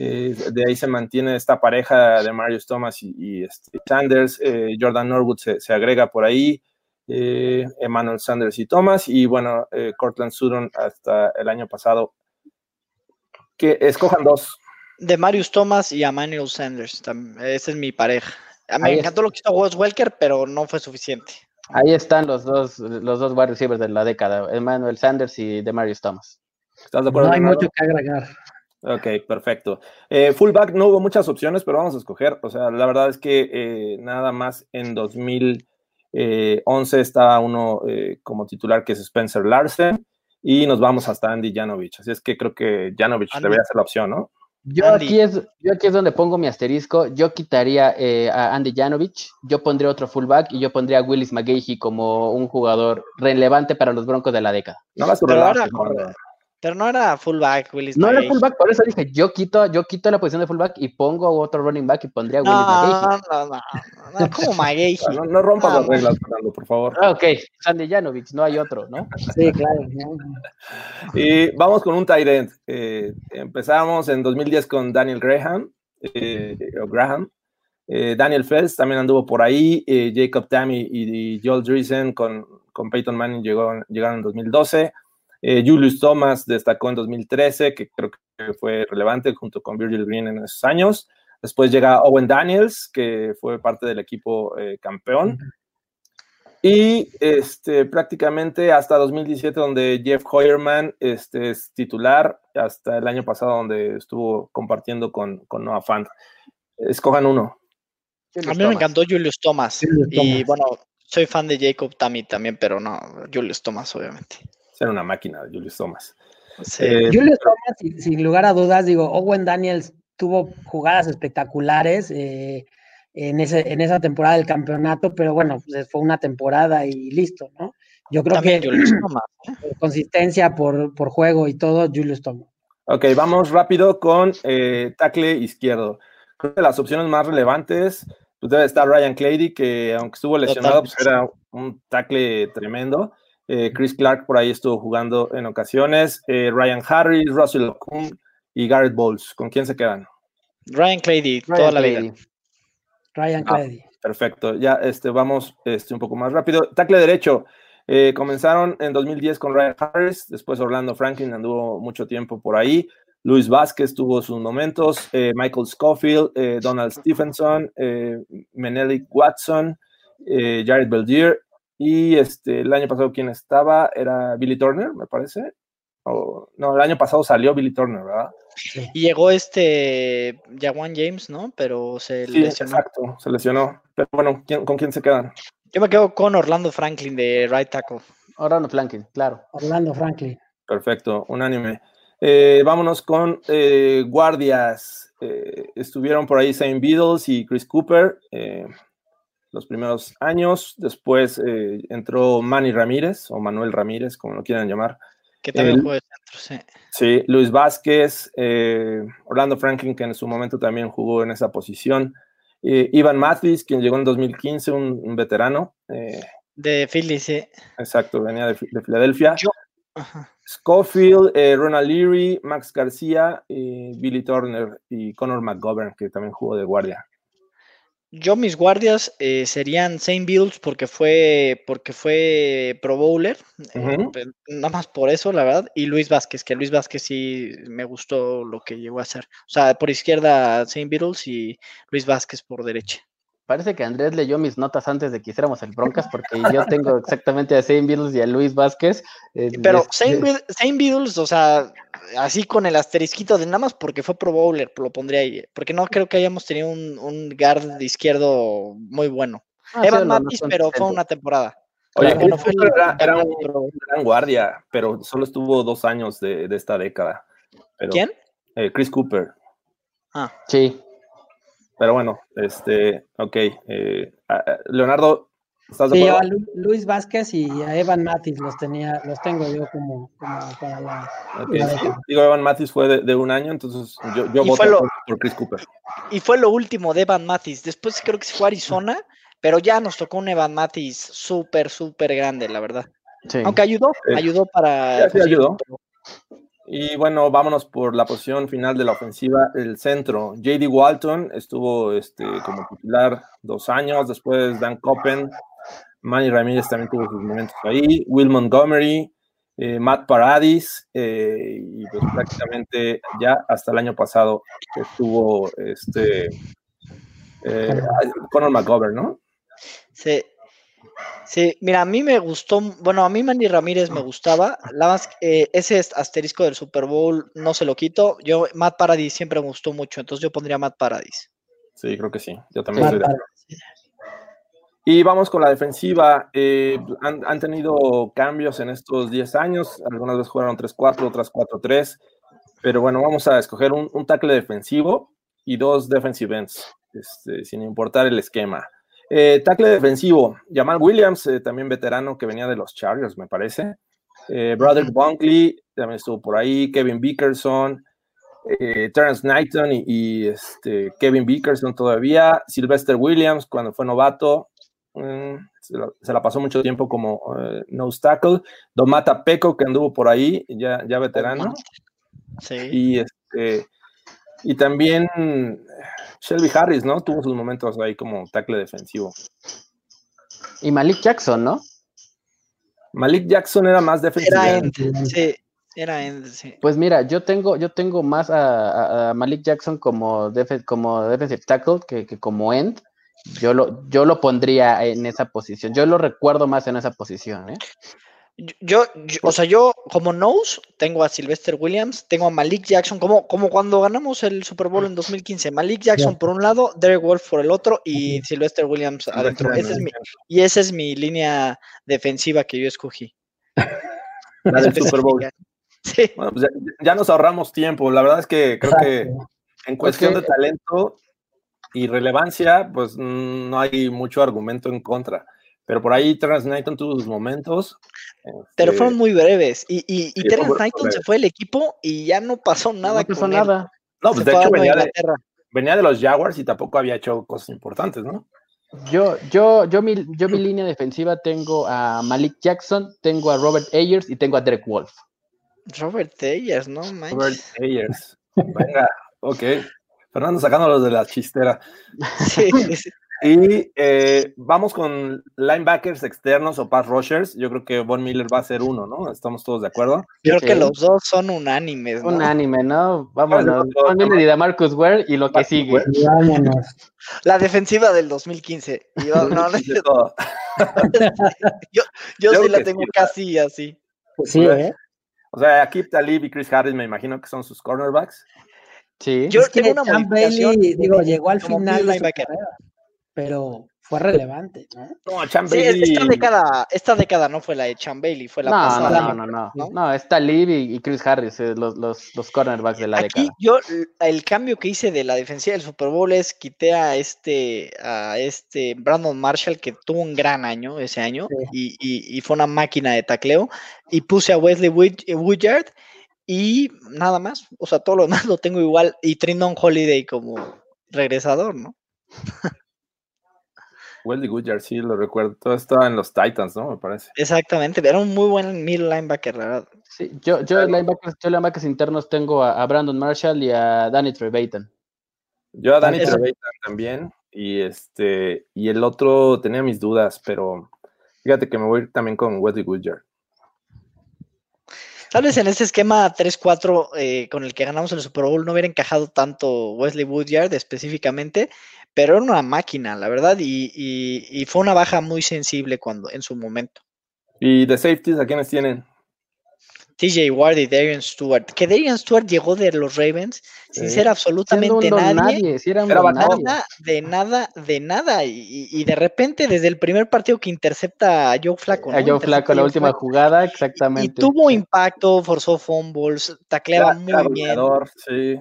Eh, de ahí se mantiene esta pareja de Marius Thomas y, y, este, Sanders. eh, Jordan Norwood se, se, agrega por ahí. Eh, Emmanuel Sanders y Thomas. Y bueno, eh, Cortland Sutton hasta el año pasado. Que escojan dos. De Marius Thomas y Emmanuel Sanders. Esa es mi pareja. A mí me Ahí encantó lo que hizo Wes Welker, pero no fue suficiente. Ahí están los dos, los dos wide receivers de la década, Emmanuel Sanders y Demarius Thomas. ¿Estás de acuerdo? No hay Leonardo? mucho que agregar. Ok, perfecto. Eh, fullback no hubo muchas opciones, pero vamos a escoger. O sea, la verdad es que eh, nada más en 2011 está uno eh, como titular que es Spencer Larsen y nos vamos hasta Andy Janovich. Así es que creo que Janovich Andy. debería ser la opción, ¿no? Yo Andy. aquí, es, yo aquí es donde pongo mi asterisco. Yo quitaría eh, a Andy Janovich, yo pondría otro fullback y yo pondría a Willis McGahee como un jugador relevante para los Broncos de la década. No hagas tu Pero no era fullback, Willis. No era fullback, por eso dije, yo quito, yo quito la posición de fullback y pongo otro running back y pondría a Willis No, no, no, no, no, como. No, no rompas las reglas, Fernando, por favor. Ah, ok, Andy Janovich, no hay otro, ¿no? Sí, claro. Y vamos con un tight end. Eh, empezamos en 2010 con Daniel Graham, eh, o Graham. Eh, Daniel Fels también anduvo por ahí. eh, Jacob Tammy y, y Joel Driesen con, con Peyton Manning llegó, llegaron en 2012. Eh, Julius Thomas destacó en 2013, que creo que fue relevante junto con Virgil Green en esos años. Después llega Owen Daniels, que fue parte del equipo eh, campeón. Y este, prácticamente hasta 2017, donde Jeff Hoyerman este, es titular, hasta el año pasado, donde estuvo compartiendo con, con Noah Fant. Escojan uno. A mí me encantó Julius Thomas. Julius Y Thomas. bueno, soy fan de Jacob Tammy también, pero no, Julius Thomas, obviamente. Ser una máquina, Julius Thomas. Sí. Eh, Julius Thomas, sin, sin lugar a dudas, digo, Owen Daniels tuvo jugadas espectaculares eh, en, ese, en esa temporada del campeonato, pero bueno, pues fue una temporada y listo, ¿no? Yo creo También que Julius Thomas. por consistencia por, por juego y todo, Julius Thomas. Ok, vamos rápido con eh, tackle izquierdo. Creo que las opciones más relevantes pues debe estar Ryan Clady, que aunque estuvo lesionado, pues era un tackle tremendo. Eh, Chris Clark por ahí estuvo jugando en ocasiones. Eh, Ryan Harris, Russell Okung y Garrett Bowles. ¿Con quién se quedan? Ryan Clady, Ryan toda la vida. Ryan Ah, Clady. Perfecto. Ya este, vamos este, un poco más rápido. Tackle derecho. Eh, comenzaron en 2010 con Ryan Harris, después Orlando Franklin anduvo mucho tiempo por ahí. Luis Vázquez tuvo sus momentos, eh, Michael Schofield, eh, Donald Stephenson, eh, Menelik Watson, eh, Jared Beldier y este, el año pasado quien estaba era Billy Turner, me parece. O- no, el año pasado salió Billy Turner, ¿verdad? Y llegó este Jawan James, ¿no? Pero se Sí, lesionó. exacto, se lesionó. Pero bueno, ¿quién- ¿con quién se quedan? Yo me quedo con Orlando Franklin de right tackle. Orlando Franklin, claro. Orlando Franklin. Perfecto, unánime. Eh, vámonos con eh, guardias. Eh, estuvieron por ahí Saint Beatles y Chris Cooper eh, los primeros años. Después eh, entró Manny Ramírez o Manuel Ramírez, como lo quieran llamar. Que también juega de centro, sí. Sí, Luis Vázquez, eh, Orlando Franklin, que en su momento también jugó en esa posición. Eh, Ivan Mathis, quien llegó en 2015, un, un veterano. eh, De Philly, sí. exacto, venía de, de Filadelfia. Yo- Ajá. Schofield, eh, Ronald Leary, Max García, eh, Billy Turner y Conor McGovern, que también jugó de guardia. Yo mis guardias eh, serían Saint Bills porque fue porque fue Pro Bowler, eh, nada más por eso, la verdad, y Luis Vázquez, que Luis Vázquez sí me gustó lo que llegó a hacer. O sea, por izquierda Saint Beatles y Luis Vázquez por derecha. Parece que Andrés leyó mis notas antes de que hiciéramos el Broncas, porque yo tengo exactamente a Zane Beatles y a Luis Vázquez. eh, Pero es- Saint Beatles, o sea, así con el asterisquito de nada más porque fue Pro Bowler, lo pondría ahí, porque no creo que hayamos tenido un, un guard de izquierdo muy bueno. Ah, sí, Evan no, no son pero fue una temporada. Oye, Claro, bueno, fue era, era un gran guardia, pero solo estuvo dos años de, de esta década. Pero, ¿Quién? eh, Chris Cooper. Ah, Sí, Pero bueno, este, ok. eh, Leonardo, ¿estás de Sí, yo a acuerdo? Lu- Luis Vázquez y a Evan Matis los tenía, los tengo yo como, como para la. Sí. Digo, Evan Mathis fue de, de un año, entonces yo, yo Y voto fue lo- por, Chris Cooper. y fue lo último de Evan Mathis. Después creo que se fue a Arizona, pero ya nos tocó un Evan Mathis súper, súper grande, la verdad. sí. Aunque ayudó, Eh, ayudó para. sí, sí ayudó. Bowl. Y bueno, vámonos por la posición final de la ofensiva, el centro. JD Walton estuvo este, como titular dos años, después Dan Coppen, Manny Ramírez también tuvo sus momentos ahí, Will Montgomery, eh, Matt Paradis, eh, y pues prácticamente ya hasta el año pasado estuvo este, eh, Conor McGovern, ¿no? Sí. Sí, mira, a mí me gustó, bueno, a mí Manny Ramírez me gustaba, la más, eh, ese asterisco del Super Bowl no se lo quito, yo, Matt Paradis siempre me gustó mucho, entonces yo pondría Matt Paradis. Sí, creo que sí. Yo también estoy de. Y vamos con la defensiva. eh, han, han tenido cambios en estos 10 años. Algunas veces jugaron 3-4, otras 4-3. Pero bueno, vamos a escoger un, un tackle defensivo y dos defensive ends, este, sin importar el esquema. Eh, tackle defensivo, Jamal Williams, eh, también veterano que venía de los Chargers, me parece. Eh, Brother Bunkley también estuvo por ahí. Kevin Bickerson, eh, Terrence Knighton y, y, este, Kevin Bickerson todavía. Sylvester Williams cuando fue novato. mm, se, la, se, la, pasó mucho tiempo como uh, nose tackle. Domata Peco que anduvo por ahí, ya, ya veterano. Sí. Y, este, y también Shelby Harris, ¿no? Tuvo sus momentos ahí como tackle defensivo. Y Malik Jackson, ¿no? Malik Jackson era más defensivo. Era end, sí. Era end, sí. Pues mira, yo tengo, yo tengo más a, a, a Malik Jackson como, def como defensive tackle que, que, como end. Yo lo, yo lo pondría en esa posición. Yo lo recuerdo más en esa posición, ¿eh? Yo, yo, o sea, yo como nose tengo a Sylvester Williams, tengo a Malik Jackson, como, como cuando ganamos el Super Bowl en 2015, Malik Jackson yeah. por un lado, Derek Wolf por el otro y Sylvester Williams adentro. Ese es mi, y esa es mi línea defensiva que yo escogí. La del Super Bowl. Sí. Bueno, pues ya, ya, nos ahorramos tiempo. La verdad es que creo que en cuestión okay. de talento y relevancia, pues no hay mucho argumento en contra. Pero por ahí Terrence Knighton tuvo sus momentos. Pero fueron muy breves. Y, y, y sí, Terrence Knighton breve. se fue del equipo y ya no pasó nada. No pasó con nada. Él. No, pues se de hecho venía de, venía de los Jaguars y tampoco había hecho cosas importantes, ¿no? Yo, yo, yo, mi, yo mi línea defensiva tengo a Malik Jackson, tengo a Robert Ayers y tengo a Derek Wolf. Robert Ayers, no Robert. Ayers. Venga, ok. Fernando sacándolos de la chistera. Sí, sí. Y eh, vamos con linebackers externos o pass rushers. Yo creo que Von Miller va a ser uno, ¿no? ¿Estamos todos de acuerdo? Creo que los dos son unánimes, ¿no? Un anime, ¿no? Vámonos. Von Miller y de Marcus Ware y lo que sigue. Vámonos. La defensiva del 2015. Y yo, no, todo. yo Yo sí la tengo sí, casi así. Pues sí, ¿eh? O sea, Akib Talib y Chris Harris me imagino que son sus cornerbacks. Sí. Yo es que tengo una Bailey, digo, llegó al final de su linebacker. carrera, pero fue relevante, ¿no? No, Sí, esta década, esta década no fue la de Chan Bailey, fue la No, no, pasada. no, no, no, ¿no? no. está Lee y, y Chris Harris, eh, los, los, los cornerbacks de la Aquí década. yo el cambio que hice de la defensiva del Super Bowl es quité a este a este Brandon Marshall que tuvo un gran año ese año y, y- y fue una máquina de tacleo y puse a Wesley Wood- eh, Woodyard y nada más, o sea, todo lo demás lo tengo igual y Trindon Holiday como regresador, ¿no? Wesley Goodyear, sí, lo recuerdo. Todo estaba en los Titans, ¿no? Me parece. Exactamente, era un muy buen middle linebacker, la verdad. Sí, yo, yo, linebackers, yo linebackers internos tengo a, a Brandon Marshall y a Danny Trevathan. Yo a Danny. Trevathan también. Y este, y el otro tenía mis dudas, pero fíjate que me voy a ir también con Wesley Goodyear. Tal vez en este esquema 3-4 eh, con el que ganamos el Super Bowl no hubiera encajado tanto Wesley Woodyard específicamente, pero era una máquina, la verdad, y, y- y fue una baja muy sensible cuando en su momento. Y de safeties, ¿a quiénes tienen? TJ Ward y Darian Stewart, que Darian Stewart llegó de los Ravens sin Sí. ser absolutamente nadie, nadie, sí era un Era don backup. nadie. nada, de nada, de nada, y, y- y de repente desde el primer partido que intercepta a Joe Flaco, A ¿no? Joe Intercepta Flaco, a la Joe última Flacco, jugada, y exactamente. tuvo impacto, forzó fumbles, tacleaba Era- muy era bien. sí.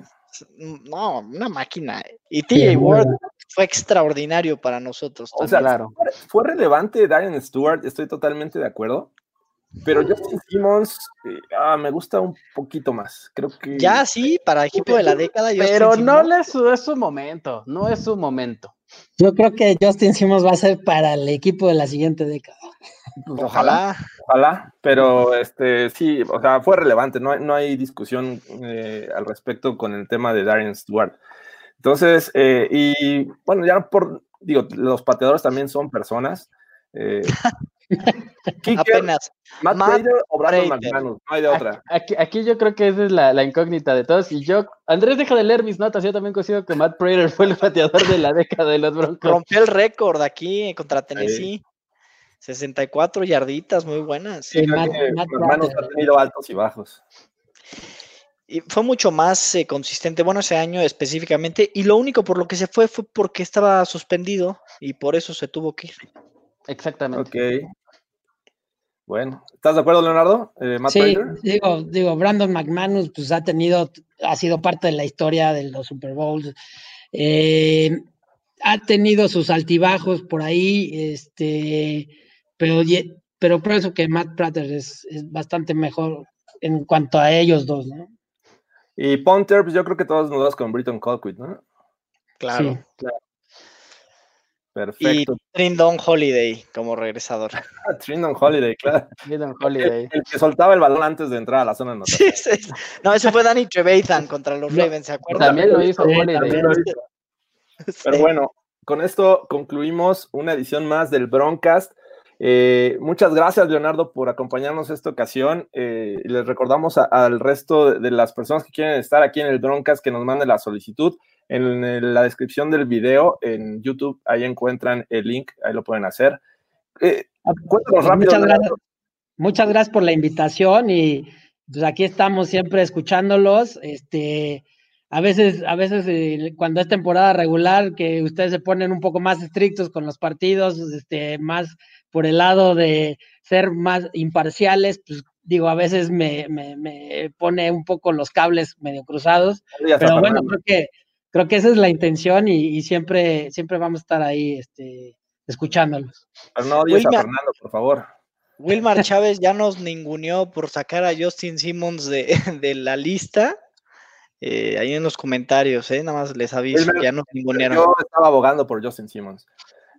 No, una máquina. Y TJ Ward fue extraordinario para nosotros. O sea. Claro. fue, fue relevante Darren Stewart, estoy totalmente de acuerdo. Pero Justin Simmons eh, ah, me gusta un poquito más. Creo que. ya sí, para equipo de la década. Justin Pero no Simmons. le es su, es su momento, no es su momento. Yo creo que Justin Simmons va a ser para el equipo de la siguiente década. pues, ojalá, Ojalá. Pero este sí, o sea, fue relevante. No hay, no hay discusión eh, al respecto con el tema de Darren Stewart. Entonces, eh, y bueno, ya por. Digo, los pateadores también son personas. Eh, Kicker, Apenas. Matt Matt Prater o Brandon. McManus, no hay de otra. Aquí, aquí yo creo que esa es la, la incógnita de todos. Y yo, Andrés, deja de leer mis notas. Yo también considero que Matt Prater fue el bateador de la década de los Broncos. Rompió el récord aquí contra Tennessee. 64 yarditas, muy buenas. Sí, Matt- que Matt ha tenido altos y bajos. Y fue mucho más eh, consistente, bueno, ese año específicamente. Y lo único por lo que se fue fue porque estaba suspendido y por eso se tuvo que ir. Exactamente. Ok. Bueno, ¿estás de acuerdo, Leonardo? Eh, Matt Sí, Prater. digo, digo, Brandon McManus pues ha tenido, ha sido parte de la historia de los Super Bowls. Eh, ha tenido sus altibajos por ahí, este, pero, pero pienso que Matt Prater es, es bastante mejor en cuanto a ellos dos, ¿no? Y Punter, pues yo creo que todos nos vamos con Britton Colquitt, ¿no? Claro. Sí. Y Perfecto. Trindon Holiday como regresador. Trindon Holiday, claro. Brandon El, Holiday. el que soltaba el balón antes de entrar a la zona de. Sí, sí. No, ese fue Danny Trevathan contra los Ravens, ¿se acuerdan? También lo hizo Sí, Holiday. también lo hizo. Pero bueno, con esto concluimos una edición más del Broncast. Eh, muchas gracias, Leonardo, por acompañarnos esta ocasión. Eh, les recordamos al resto de, de las personas que quieren estar aquí en el Broncast que nos manden la solicitud. En, la descripción del video en YouTube, ahí encuentran el link, ahí lo pueden hacer. Eh, cuéntanos rápido. Muchas gracias, muchas gracias por la invitación y pues aquí estamos siempre escuchándolos. Este, a veces, a veces eh, cuando es temporada regular, que ustedes se ponen un poco más estrictos con los partidos, este, más por el lado de ser más imparciales, pues digo, a veces me, me, me pone un poco los cables medio cruzados, pero bueno, creo que, creo que esa es la intención y, y siempre, siempre vamos a estar ahí, este, escuchándolos. Pero no odies a Wilma- Fernando, por favor. Wilmar Chávez ya nos ninguneó por sacar a Justin Simmons de, de la lista. eh, ahí en los comentarios, ¿eh? Nada más les aviso, Él me- ya nos ningunearon. Yo estaba abogando por Justin Simmons.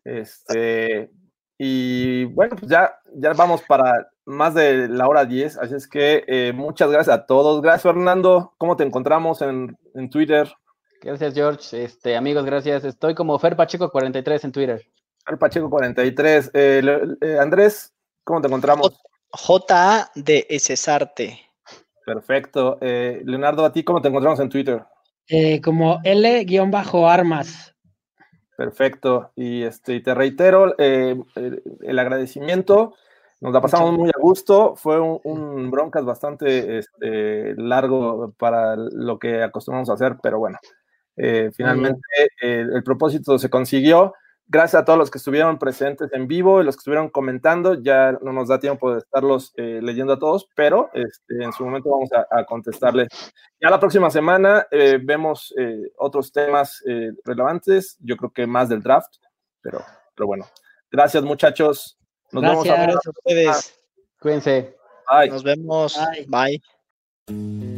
Este, y bueno, pues ya, ya vamos para más de la hora 10, así es que eh, muchas gracias a todos. Gracias, Fernando. ¿Cómo te encontramos en, en Twitter? Gracias, George. Este, amigos, gracias. Estoy como Fer Pacheco 43 en Twitter. Al Pacheco 43. Eh, eh, Andrés, ¿cómo te encontramos? JA de Cesarte. Perfecto. Eh, Leonardo, ¿a ti cómo te encontramos en Twitter? Eh, como L-armas. Perfecto. Y, este, y te reitero eh, el, agradecimiento. Nos la pasamos muy a gusto. Fue un, un broncas bastante este, largo para lo que acostumbramos a hacer, pero bueno, eh, finalmente eh, el propósito se consiguió. Gracias a todos los que estuvieron presentes en vivo y los que estuvieron comentando. Ya no nos da tiempo de estarlos eh, leyendo a todos, pero este, en su momento vamos a, a contestarles. Ya la próxima semana eh, vemos eh, otros temas eh, relevantes. Yo creo que más del draft, pero, pero bueno. Gracias, muchachos. Nos vemos Gracias. a Gracias a ustedes. Cuídense. Bye. Nos vemos. Bye. Bye.